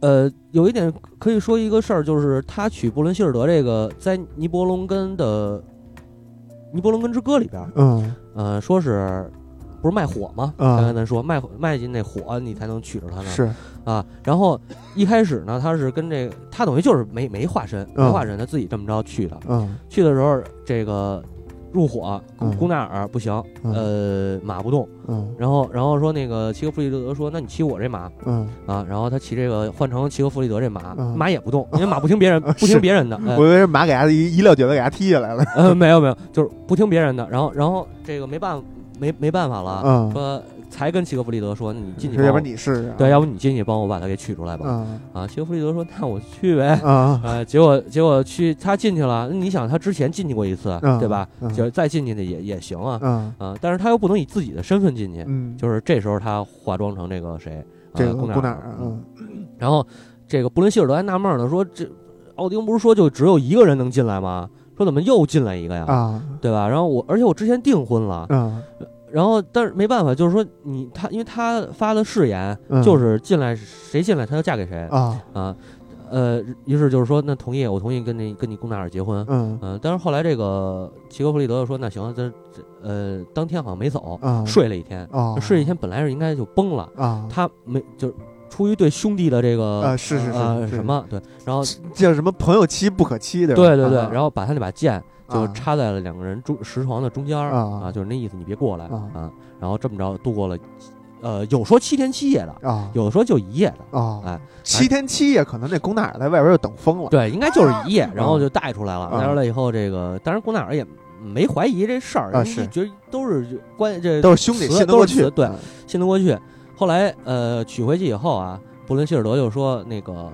呃，有一点可以说一个事儿，就是他娶布伦希尔德这个，在尼伯龙根的《尼伯龙根之歌》里边，嗯呃，说是不是卖火吗？啊刚才咱说卖卖进那火，你才能娶着她呢。是啊，然后一开始呢，他是跟这个，他等于就是没没化身，没嗯化身，他自己这么着去的。嗯去的时候，这个入伙，嗯贡纳尔不行，嗯呃，马不动。嗯然后，然后说那个齐格弗里德说：“那你骑我这马嗯，啊。”然后他骑这个换成齐格弗里德这马，嗯马也不动，因为马不听别人，<laughs> 不听别人的。哎我以为是马给他一一撂蹶子给他踢下来了。呃，没有没有，就是不听别人的。然后，然后这个没办没没办法了，嗯，说才跟齐格弗里德说：“你进去要不，然你试试啊。对，要不你进去帮我把他给取出来吧。嗯啊，齐格弗里德说：“那我去呗。”啊啊，结果结果去他进去了，你想他之前进去过一次，嗯对吧？嗯就再进去的也也行啊，嗯啊，但是他又不能以自己的身份进去，嗯，就是这时候他化妆成这个谁，这个呃、纳尔古纳尔，嗯然后这个布伦希尔德还纳闷呢，说这奥丁不是说就只有一个人能进来吗？说怎么又进来一个呀？啊对吧？然后我而且我之前订婚了，嗯然后但是没办法，就是说你他因为他发的誓言嗯。就是进来谁进来他就嫁给谁啊。啊，呃，于是就是说那同意我同意跟你跟你贡纳尔结婚，嗯。嗯，但是后来这个齐格弗里德就说：“那行，这这呃，当天好像没走，啊。睡了一天。啊睡一天本来是应该就崩了，啊，他没就出于对兄弟的这个啊是是是是。呃什么对，然后叫什么朋友妻不可欺的。对对对，啊。然后把他那把剑就啊插在了两个人中石床的中间儿啊啊，就是那意思，你别过来啊啊。然后这么着度过了，呃，有说七天七夜的，啊有的说就一夜的，啊哎，七天七夜，可能那龚纳尔在外边就等疯了。对，应该就是一夜，然后就带出来了。啊带出来以后，这个当然龚纳尔也没怀疑这事儿，人啊是觉得都是关这都是兄弟，信得过去。对嗯信得过去。后来呃娶回去以后啊，布伦希尔德就说那个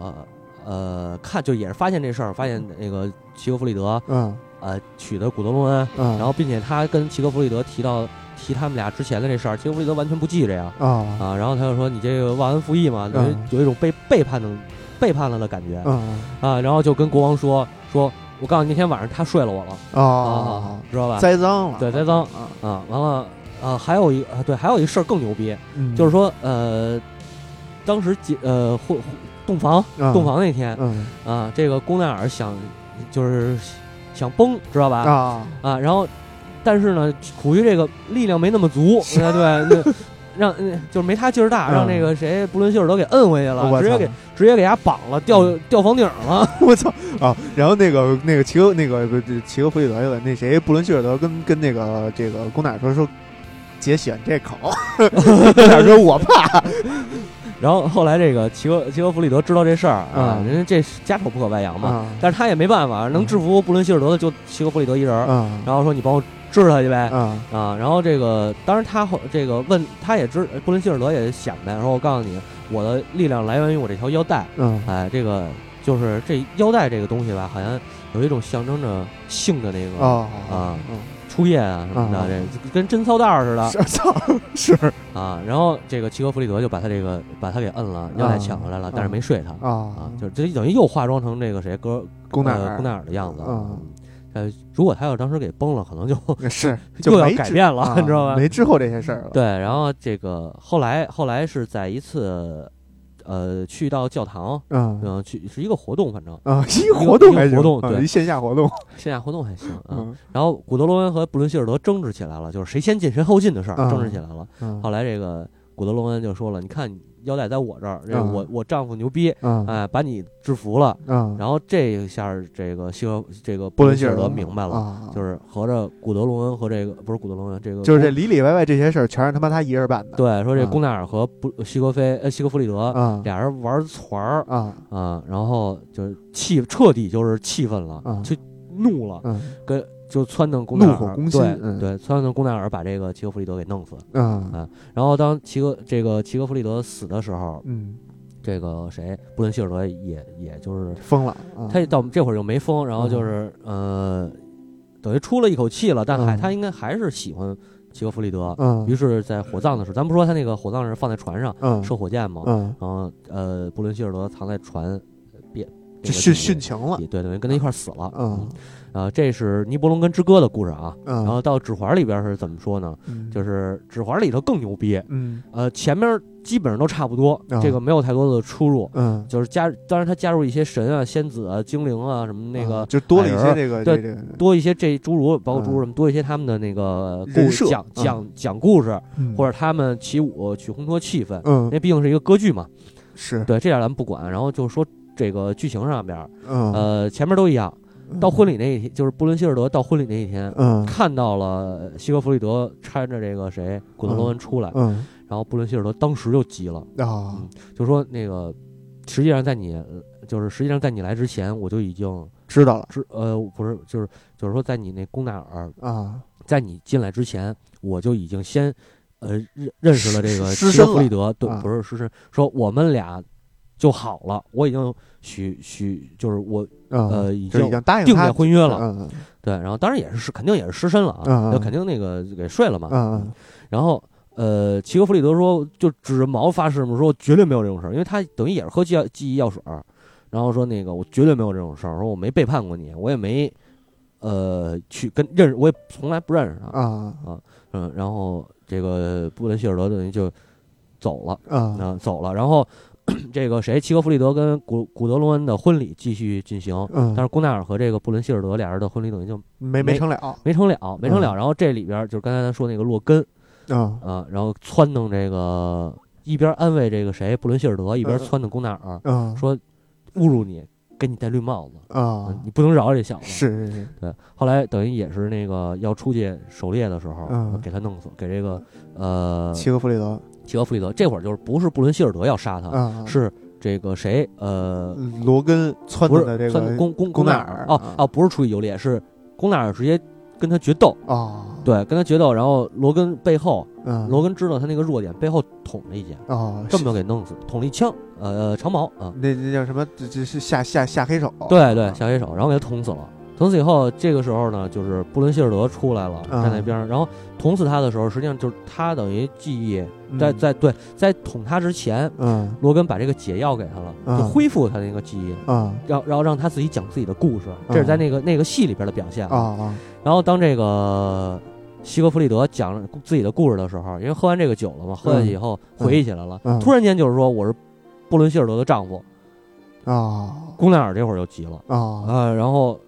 呃看就也是发现这事儿，发现那个齐格弗里德嗯呃娶的古德隆恩，嗯，然后并且他跟齐格弗里德提到提他们俩之前的这事儿，齐格弗里德完全不记着呀。啊。啊，然后他就说你这个忘恩负义嘛，等于嗯有一种被背叛的背叛了的感觉。嗯啊，然后就跟国王说说，我告诉你那天晚上他睡了我了。啊，知道吧？栽赃了。对栽赃。啊，啊，完了啊，还有一啊对，还有一事儿更牛逼，嗯。就是说，呃，当时结呃会洞房嗯洞房那天嗯。啊，这个宫奈尔想就是想崩，知道吧？啊啊，然后但是呢，苦于这个力量没那么足，对 <laughs> 对，那让嗯就是没他劲儿大，嗯让那个谁布伦希尔德给摁回去了，我直接给直接给他绑了，吊吊房顶了。<laughs> 我操啊！然后那个那个齐格那个齐格弗里德去了，那谁布伦希尔德跟跟那个这个龚奶说说，姐喜欢这口，<laughs> 龚奶说我怕，然后后来这个齐格齐格弗里德知道这事儿啊，嗯人家这家丑不可外扬嘛，啊。但是他也没办法，能制服布伦希尔德的就齐格弗里德一人然后说你帮我治他去呗。啊。啊，然后这个当然他后这个问他也知布伦希尔德也想呗，说我告诉你，我的力量来源于我这条腰带，嗯哎，这个就是这腰带这个东西吧，好像有一种象征着性的那个、啊啊。嗯初夜啊什么的，啊这跟贞操蛋似的是操是啊。然后这个齐格弗里德就把他这个把他给摁了，腰带抢回来了，但是没睡他啊啊，就是这等于又化妆成这个谁哥呃龚奈尔的样子。嗯呃，如果他要当时给崩了，可能就 <laughs> 是 <laughs> 就又要改变了，啊你知道吗？没之后这些事儿了。对，然后这个后来后来是在一次，呃，去到教堂，嗯嗯、去是一个活动，反正啊，一个活动还行活动对线下活动。线下活动还行啊。嗯然后古德罗恩和布伦希尔德争执起来了，就是谁先进谁后进的事儿，嗯争执起来了。嗯后来这个古德罗恩就说了：“你看你腰带在我这儿，我我丈夫牛逼，嗯哎，把你制服了。”嗯，然后这一下这个希尔这个布伦希尔德明白了，啊，就是合着古德隆恩和这个不是古德隆恩，这个就是这里里外外这些事儿全是他妈他一人办的。对说这啊。贡奈尔和布西格菲呃西格弗里德啊。俩人玩团儿啊。啊，然后就是气彻底就是气愤了，啊。就怒了，嗯。跟就撺掇宫奈尔，对、嗯对，撺掇宫奈尔把这个齐格弗里德给弄死。啊然后当齐格这个齐格弗里德死的时候，嗯，这个谁布伦希尔德也也就是疯了啊！他到这会儿就没疯，然后就是、呃，等于出了一口气了，但还、嗯他应该还是喜欢齐格弗里德。嗯于是，在火葬的时候，咱不说他那个火葬是放在船上嗯射火箭嘛？嗯，然后呃，布伦希尔德藏在船边，这殉殉情了。对，等于跟他一块儿死了。嗯啊，这是尼伯龙跟之歌的故事啊。嗯，然后到指环里边是怎么说呢？嗯就是指环里头更牛逼，嗯呃，前面基本上都差不多，啊这个没有太多的出入。嗯，就是加，当然他加入一些神啊、仙子啊、精灵啊什么那个啊就多了一些矮人这个对多一些这侏儒包括侏儒什么多一些他们的那个故人设讲嗯讲讲故事，嗯或者他们起舞去烘托气氛，因嗯为毕竟是一个歌剧嘛。是对，这点咱们不管。然后就是说这个剧情上边，嗯呃，前面都一样。到婚礼那一天，就是布伦希尔德到婚礼那一天，嗯。看到了西格弗里德搀着这个谁古德罗恩出来，嗯。然后布伦希尔德当时就急了，啊。就说那个实际上在你呃就是实际上在你来之前，我就已经知道了。知呃不是就是就是说在你那宫纳尔啊。在你进来之前，我就已经先呃认认识了这个西格弗里德，对，啊。不是失身，说我们俩就好了，我已经许许就是我啊呃已经答应下婚约了，嗯对，然后当然也是肯定也是失身了嗯啊，那肯定那个给睡了嘛，然后。呃，齐格弗里德说，就指着毛发誓嘛，说绝对没有这种事儿，因为他等于也是喝记药记忆药水儿，然后说那个我绝对没有这种事儿，说我没背叛过你，我也没呃去跟认识，我也从来不认识他，啊。嗯，然后这个布伦希尔德等于就走了，啊。啊、走了，然后 <clears throat> 这个谁，齐格弗里德跟古古德隆恩的婚礼继续进行，嗯，但是宫奈尔和这个布伦希尔德俩人的婚礼等于就没没没成了没成了，没成了。嗯然后这里边就是刚才咱说那个洛根啊啊、然后撺弄这个一边安慰这个谁布伦希尔德，一边嗯撺掇宫奈尔，嗯说侮辱你，给你戴绿帽子，啊嗯你不能饶这小子。是是是对，后来等于也是那个要出去狩猎的时候，嗯给他弄死，给这个呃齐格弗里德齐格弗里德，这会儿就是不是布伦希尔德要杀他，啊是这个谁呃，罗根撺不是掇的这个算宫宫宫奈奈尔哦哦，不是出于游猎，是宫奈尔直接跟他决斗，啊对，跟他决斗，然后罗根背后，嗯罗根知道他那个弱点，背后捅了一剑，啊这么就给弄死，捅了一枪，呃，长矛啊，那那叫什么？这这是下下下黑手。对对，下黑手，然后给他捅死了。捅死以后，这个时候呢，就是布伦希尔德出来了，在边上。然后捅死他的时候，实际上就是他等于记忆嗯在在对在捅他之前，嗯罗根把这个解药给他了，啊就恢复他那个记忆，啊让然后让他自己讲自己的故事，这是在那个那个戏里边的表现啊。啊然后当这个西格弗里德讲自己的故事的时候，因为喝完这个酒了嘛，喝下去以后嗯回忆起来了，嗯突然间就是说我是布伦希尔德的丈夫，啊姑奈尔这会儿就急了啊啊，然后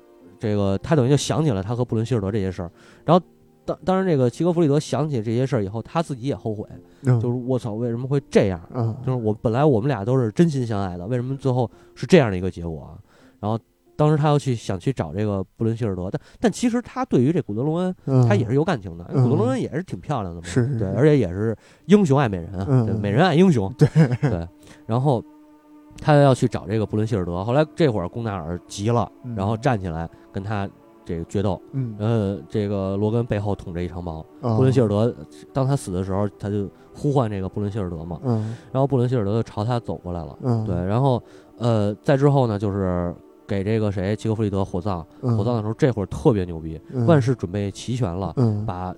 这个他等于就想起了他和布伦希尔德这些事儿，然后当当然这个齐格弗里德想起这些事儿以后，他自己也后悔，嗯就是我操为什么会这样？嗯就是我本来我们俩都是真心相爱的，为什么最后是这样的一个结果啊？然后当时他要去想去找这个布伦希尔德，但但其实他对于这古德隆恩，嗯他也是有感情的。嗯古德隆恩也是挺漂亮的嘛，对，而且也是英雄爱美人对，美人爱英雄，对对。然后他要去找这个布伦希尔德，后来这会儿贡纳尔急了，嗯。然后站起来跟他这个决斗，嗯。呃，这个罗根背后捅着一长矛，啊布伦希尔德当他死的时候，他就呼唤这个布伦希尔德嘛，嗯。然后布伦希尔德就朝他走过来了。嗯。对，然后呃，再之后呢，就是给这个谁齐格弗里德火葬，嗯。火葬的时候，这会儿特别牛逼，嗯。万事准备齐全了，嗯。把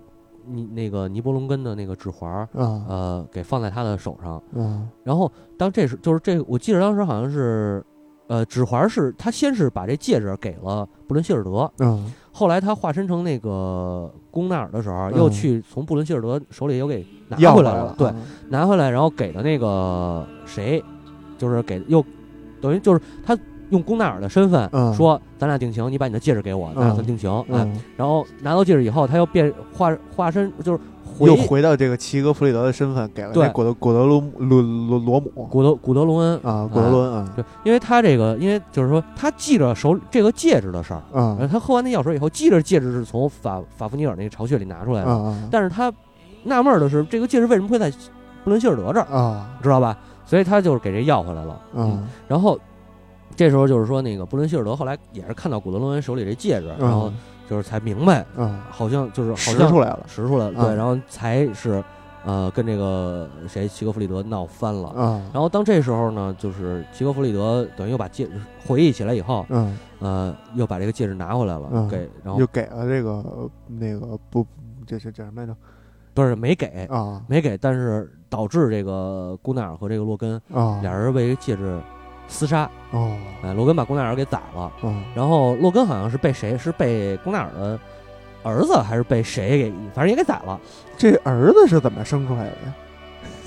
你那个尼伯龙根的那个指环呃，给放在他的手上。嗯。然后当这是就是这，我记得当时好像是，呃，指环是他先是把这戒指给了布伦希尔德，嗯。后来他化身成那个宫纳尔的时候，嗯。又去从布伦希尔德手里又给拿回来了，对，啊拿回来，然后给了那个谁，就是给又等于就是他用龚纳尔的身份、嗯。说咱俩定情，你把你的戒指给我，咱俩嗯。算定情。然后拿到戒指以后，他又变化化身，就是回又回到这个齐格弗里德的身份，给了对。那古德古德罗罗罗罗姆。古德古德隆恩。啊，古德伦啊对，因为他这个，因为就是说，他记着手这个戒指的事儿。啊呃他喝完那药水以后，记着戒指是从法法夫尼尔那个巢穴里拿出来的，啊但是他纳闷儿的是，这个戒指为什么会在布伦希尔德这儿，啊。知道吧？所以他就是给这要回来了。嗯。然后这时候就是说，那个布伦希尔德后来也是看到古德罗恩手里这戒指，然后嗯。就是才明白，嗯，好像就是好使像出来了。识出来了，对，嗯。然后才是呃跟这个谁齐格弗里德闹翻了。啊，然后当这时候呢，就是齐格弗里德等于又把戒指回忆起来以后，嗯，呃，又把这个戒指拿回来了，嗯给然后又给了这个呃那个不，这是叫什么来着？不是没给，啊。没给，但是导致这个姑奈尔和这个洛根啊，俩人为戒指厮杀，哦，哎，罗根把龚奈尔给宰了，嗯然后洛根好像是被谁是被龚奈尔的儿子还是被谁给，反正也给宰了。这儿子是怎么生出来的呀？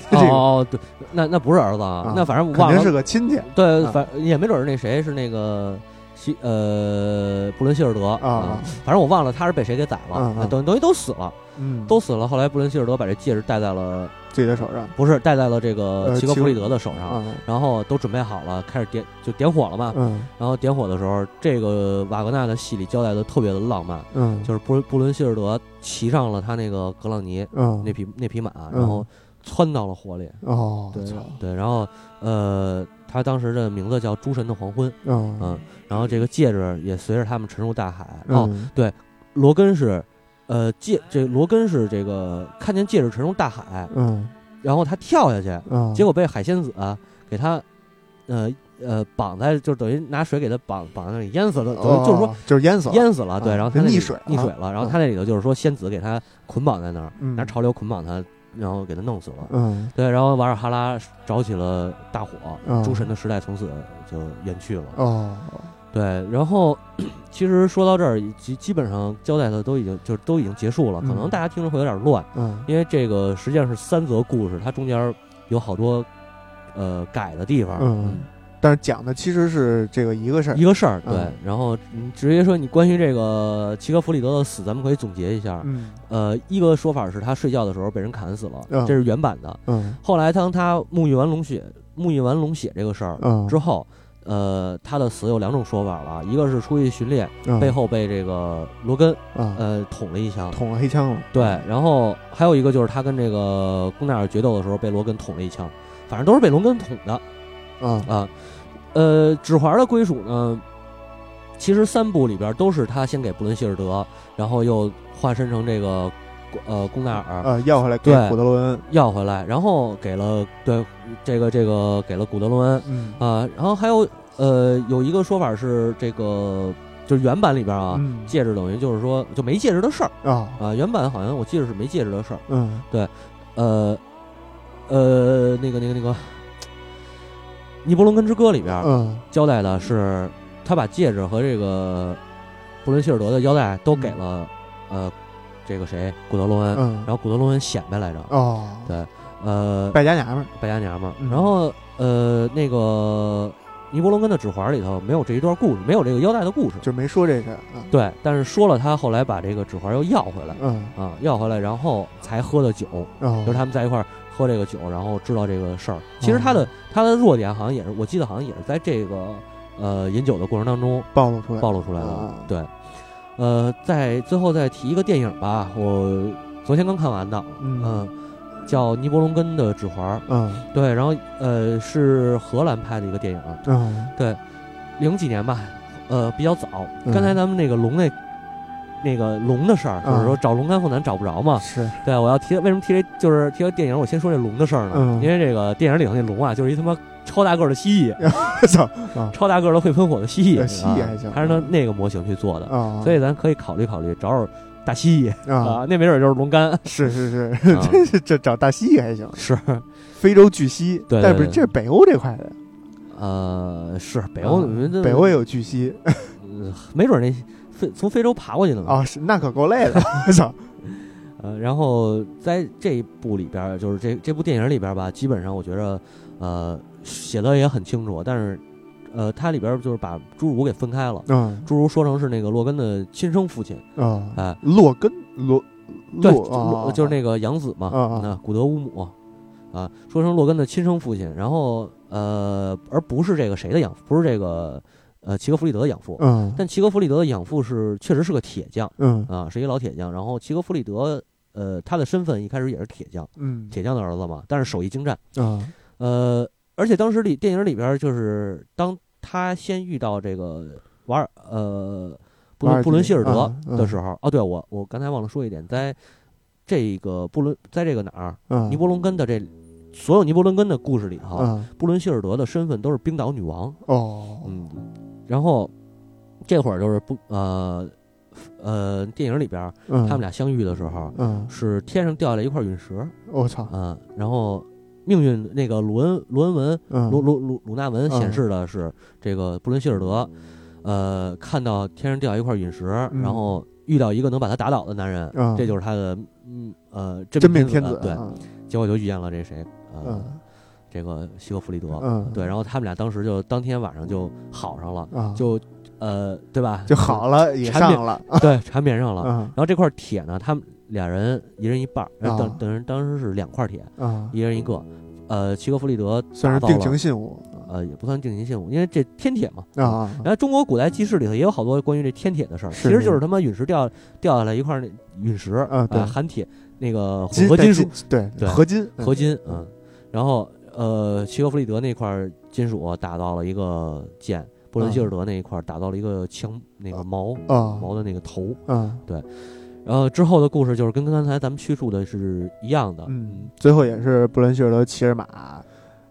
<laughs> 这个哦，对，那那不是儿子啊啊，那反正我忘了肯定是，个亲戚对，啊反也没准是那谁是那个希呃布伦希尔德啊，反正我忘了他是被谁给宰了嗯，嗯等等于都死了，嗯，都死了。后来布伦希尔德把这戒指戴在了，自己的手上不是戴在了这个呃齐格弗里德的手上，啊，然后都准备好了，开始点就点火了嘛。嗯然后点火的时候，这个瓦格纳的戏里交代的特别的浪漫，嗯，就是布布伦希尔德骑上了他那个格朗尼嗯那匹那匹马，嗯然后窜到了火里。哦，对对，然后呃，他当时的名字叫诸神的黄昏，嗯嗯，然后这个戒指也随着他们沉入大海。哦，对罗根是，呃，戒这罗根是这个看见戒指沉入大海，嗯然后他跳下去，嗯，结果被海仙子、啊、给他，呃呃绑在，就等于拿水给他绑绑在那里淹死了，等于就是说哦就是淹死了，淹死了。对，啊然后他溺水了溺水了，然后他那里头就是说仙子给他捆绑在那儿，嗯拿潮流捆绑他，然后给他弄死了。嗯对，然后瓦尔哈拉着起了大火，嗯诸神的时代从此就远去了。哦对，然后其实说到这儿，基基本上交代的都已经就是都已经结束了，可能嗯大家听着会有点乱，嗯因为这个实际上是三则故事，它中间有好多呃改的地方。嗯，但是讲的其实是这个一个事儿一个事儿，对，嗯然后你直接说你关于这个齐格弗里德的死，咱们可以总结一下。嗯呃，一个说法是他睡觉的时候被人砍死了，嗯这是原版的。嗯后来当他沐浴完龙血、沐浴完龙血这个事儿嗯之后，呃，他的死有两种说法了，一个是出去巡猎，嗯背后被这个罗根啊。呃捅了一枪，捅了黑枪了，对，然后还有一个就是他跟这个贡奈尔决斗的时候被罗根捅了一枪，反正都是被罗根捅的。啊。啊。呃，指环的归属呢，其实三部里边都是他先给布伦希尔德，然后又化身成这个呃贡奈尔。呃要回来给对古德罗恩，要回来，然后给了对这个这个给了古德罗恩嗯。啊，然后还有呃有一个说法是这个就是原版里边啊。嗯。戒指等于就是说就没戒指的事儿啊。啊，原版好像我记得是没戒指的事儿，嗯。呃，呃，那个那个那个《尼伯龙根之歌》里边嗯。交代的是，他把戒指和这个布伦希尔德的腰带都给了、呃这个谁古德罗恩，嗯。然后古德罗恩显摆来着，哦。对，呃败家娘们儿败家娘们儿，嗯。然后呃那个尼伯龙根的指环里头没有这一段故事，没有这个腰带的故事，就没说这事儿啊对，但是说了他后来把这个指环又要回来嗯。啊，要回来，然后才喝的酒。哦。就是他们在一块儿喝这个酒，然后知道这个事儿。其实他的、他的弱点好像也是，我记得好像也是在这个呃饮酒的过程当中暴露出来。暴露出来的。啊对，呃，在最后再提一个电影吧，我昨天刚看完的，嗯嗯、叫《尼伯龙根的指环》。嗯对，然后呃是荷兰拍的一个电影，嗯对，零几年吧，呃比较早。嗯刚才咱们那个龙那。那个龙的事儿，就是说啊找龙肝凤男找不着嘛，是对，我要提为什么提这就是提到电影，我先说这龙的事儿呢？嗯因为这个电影里头那龙啊，就是一他妈超大个儿的蜥蜴，<laughs> 操啊。超大个儿的会喷火的蜥蜴，蜥蜴还行啊还是那那个模型去做的，啊所以咱可以考虑考虑找找大蜥蜴啊。啊，那没准就是龙肝，<laughs> 是是是，啊 <laughs> 这是这找大蜥蜴还行，是非洲巨蜥，对对但不是这是北欧这块的，呃是北欧，北欧也有巨蜥呃没准那非从非洲爬过去的呢啊，是那可够累的，我操，呃，然后在这一部里边儿，就是这这部电影里边儿吧，基本上我觉着，呃，写的也很清楚，但是，呃，它里边就是把侏儒给分开了，嗯侏儒说成是那个洛根的亲生父亲，啊，哎，洛根洛对，就是那个养子嘛，啊古德乌姆，啊，说成洛根的亲生父亲，然后呃，而不是这个谁的养父，不是这个呃齐格弗里德的养父，嗯但齐格弗里德的养父是确实是个铁匠嗯啊，是一个老铁匠，然后齐格弗里德呃他的身份一开始也是铁匠，嗯铁匠的儿子嘛，但是手艺精湛，啊。呃，而且当时里电影里边就是当他先遇到这个瓦尔呃布伦布伦希尔德的时候，哦，对我我刚才忘了说一点，在这个布伦在这个哪儿嗯，尼伯龙根的这所有尼伯龙根的故事里头，嗯布伦希尔德的身份都是冰岛女王，哦，嗯，然后这会儿就是不呃呃电影里边嗯，他们俩相遇的时候嗯，是天上掉下来一块陨石，我操，嗯，然后命运那个鲁恩鲁恩文嗯，鲁鲁鲁鲁纳文嗯。显示的是这个布伦希尔德，呃，看到天上掉一块陨石，嗯。然后遇到一个能把他打倒的男人，嗯。这就是他的嗯呃真命天天子，对，嗯。结果就遇见了这谁呃、嗯。这个西格弗里德，嗯，对，然后他们俩当时就当天晚上就好上了，啊，就呃对吧？就好了，也上了，对，缠绵上了。嗯。然后这块铁呢，他们俩人一人一半儿，等等人当时是两块铁，啊，一人一个。呃，齐格弗里德算是定情信物。呃，也不算定情信物，因为这天铁嘛。啊。啊，然后中国古代记事里头也有好多关于这天铁的事儿，其实就是他妈陨石掉掉下来一块那陨石，啊对。呃含铁那个混合金属对对合金合金，嗯，然后呃，齐格弗里德那块金属打到了一个剑，布伦希尔德那一块打到了一个枪那个矛啊。矛的那个头，啊然后之后的故事就是跟刚才咱们叙述的是一样的，嗯，最后也是布伦希尔德骑着马，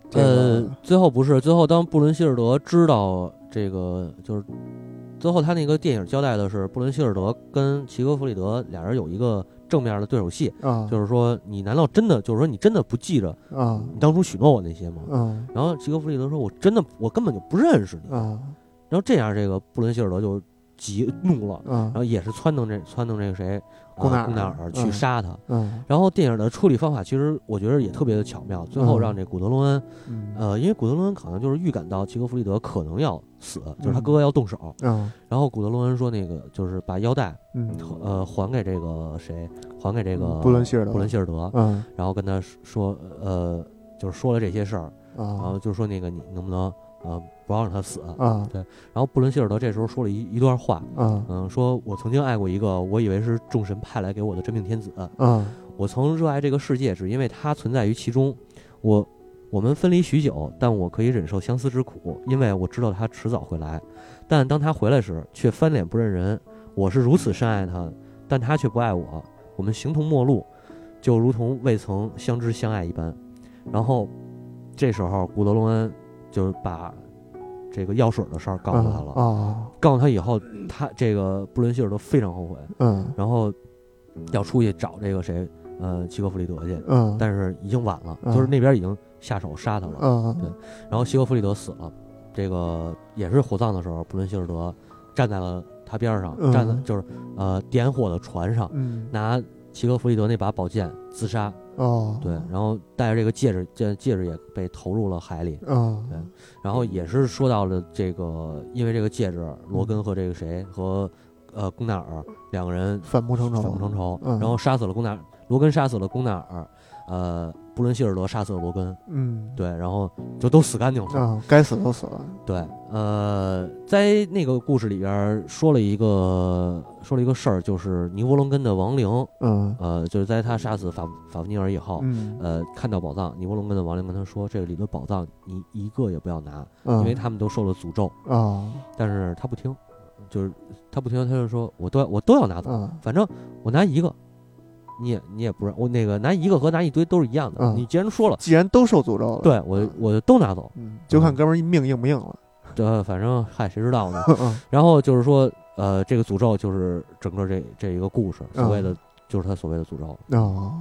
这呃，最后不是，最后当布伦希尔德知道这个，就是最后他那个电影交代的是布伦希尔德跟齐格弗里德俩人有一个正面的对手戏，啊就是说你难道真的就是说你真的不记着啊你当初许诺我那些吗？啊然后齐格弗里德说，我真的我根本就不认识你。啊然后这样这个布伦希尔德就急怒了，啊然后也是撺亘这撺掇这个谁，贡纳尔去嗯。杀他。嗯。然后电影的处理方法其实我觉得也特别的巧妙，最后嗯。让这古德隆恩。嗯。呃，因为古德隆恩可能就是预感到齐格弗里德可能要死，就是他嗯。哥哥要动手，嗯。然后古德隆恩说那个就是把腰带嗯，呃还给这个谁，还给这个布伦希尔德。布伦希尔德，嗯。然后跟他说呃就是说了这些事儿，然啊后就说那个你能不能呃不要让他死，啊对然后布伦希尔德这时候说了一一段话，啊嗯、说我曾经爱过一个我以为是众神派来给我的真命天子，啊我曾热爱这个世界，只因为它存在于其中。我我们分离许久，但我可以忍受相思之苦，因为我知道他迟早会来。但当他回来时，却翻脸不认人。我是如此深爱他，但他却不爱我。我们形同陌路，就如同未曾相知相爱一般。然后，这时候古德隆恩就把这个药水的事儿告诉他了。啊告诉他以后，他这个布伦希尔德非常后悔，嗯然后要出去找这个谁，呃，齐格弗里德去。嗯但是已经晚了，嗯就是那边已经下手杀他了。嗯对然后齐格弗里德死了，这个也是火葬的时候，布伦希尔德站在了他边上，嗯站在就是呃点火的船上，嗯拿齐格弗里德那把宝剑自杀。哦。对，然后带着这个戒指，戒戒指也被投入了海里。哦。对然后也是说到了这个，因为这个戒指，罗根和这个谁和呃贡纳尔两个人反目成仇。反目成仇，嗯。然后杀死了贡纳尔，罗根杀死了贡纳尔，呃，布伦希尔德杀死了罗根，嗯对，然后就都死干净了。啊该死都死了对，呃，在那个故事里边说了一个说了一个事儿，就是尼伯龙根的亡灵，嗯呃，就是在他杀死法法夫尼尔以后，嗯呃，看到宝藏，尼伯龙根的亡灵跟他说，这里的宝藏你一个也不要拿，嗯因为他们都受了诅咒。啊但是他不听，就是他不听，他就说我都要我都要拿走，啊反正我拿一个，你也你也不让我那个拿一个和拿一堆都是一样的。嗯你既然说了，既然都受诅咒了对我我就都拿走。嗯就看哥们儿命硬不硬了这反正嗨，谁知道呢？<laughs> 嗯然后就是说，呃，这个诅咒就是整个这这一个故事，嗯所谓的、就是他所谓的诅咒。哦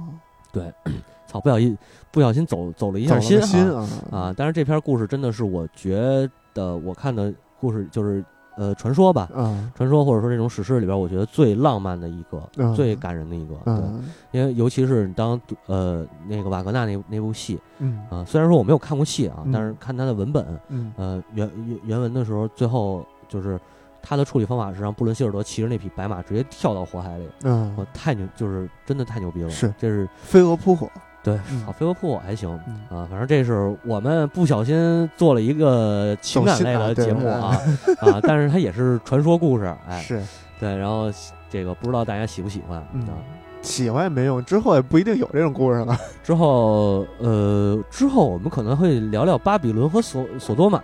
对，<clears throat> 操，不小心不小心走走了一下心啊啊！但是这篇故事真的是我觉得我看的故事就是呃传说吧，啊传说或者说这种史诗里边，我觉得最浪漫的一个，嗯最感人的一个。对，嗯因为尤其是你当呃那个瓦格纳那那部戏嗯。啊、虽然说我没有看过戏啊，嗯但是看他的文本，嗯。呃原原原文的时候，最后就是他的处理方法是让布伦希尔德骑着那匹白马直接跳到火海里，嗯。我嗯太牛，就是真的太牛逼了。是。这是飞蛾扑火对，嗯好飞蛾扑火还行。嗯啊，反正这是我们不小心做了一个情感类的节目啊啊，但是它也是传说故事，哎，是对，然后这个不知道大家喜不喜欢嗯啊？喜欢也没用，之后也不一定有这种故事了。之后呃，之后我们可能会聊聊巴比伦和索索多玛，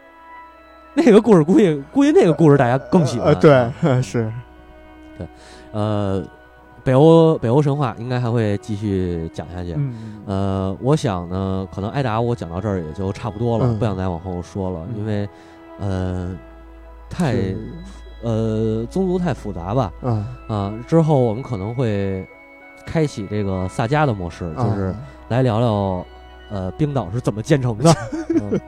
<laughs> 那个故事估计估计那个故事大家更喜欢。呃，对，<laughs> 是，对呃，北欧北欧神话应该还会继续讲下去。嗯，呃，我想呢，可能艾达我讲到这儿也就差不多了，嗯不想再往后说了，嗯因为呃太呃宗族太复杂吧。啊，啊，之后我们可能会开启这个萨迦的模式，就是啊来聊聊呃冰岛是怎么建成的。<laughs>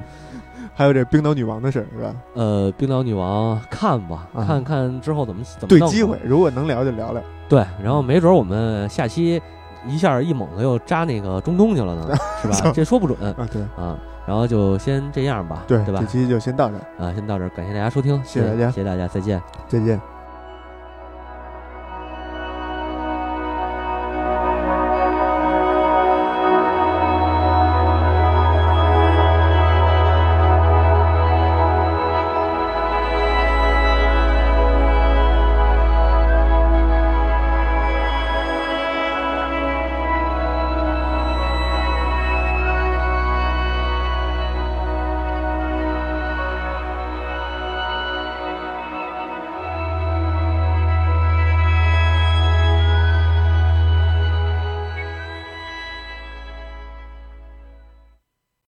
嗯还有这冰岛女王的事儿是吧？呃，冰岛女王看吧，啊看看之后怎么怎么弄吧对机会，如果能聊就聊聊。对，然后没准我们下期一下一猛子又扎那个中东去了呢，<laughs> 是吧？<laughs> 这说不准啊，对啊。然后就先这样吧，对对吧这？期就先到这儿，啊，先到这儿，感谢大家收听，谢谢大家谢谢大家，再见。再见。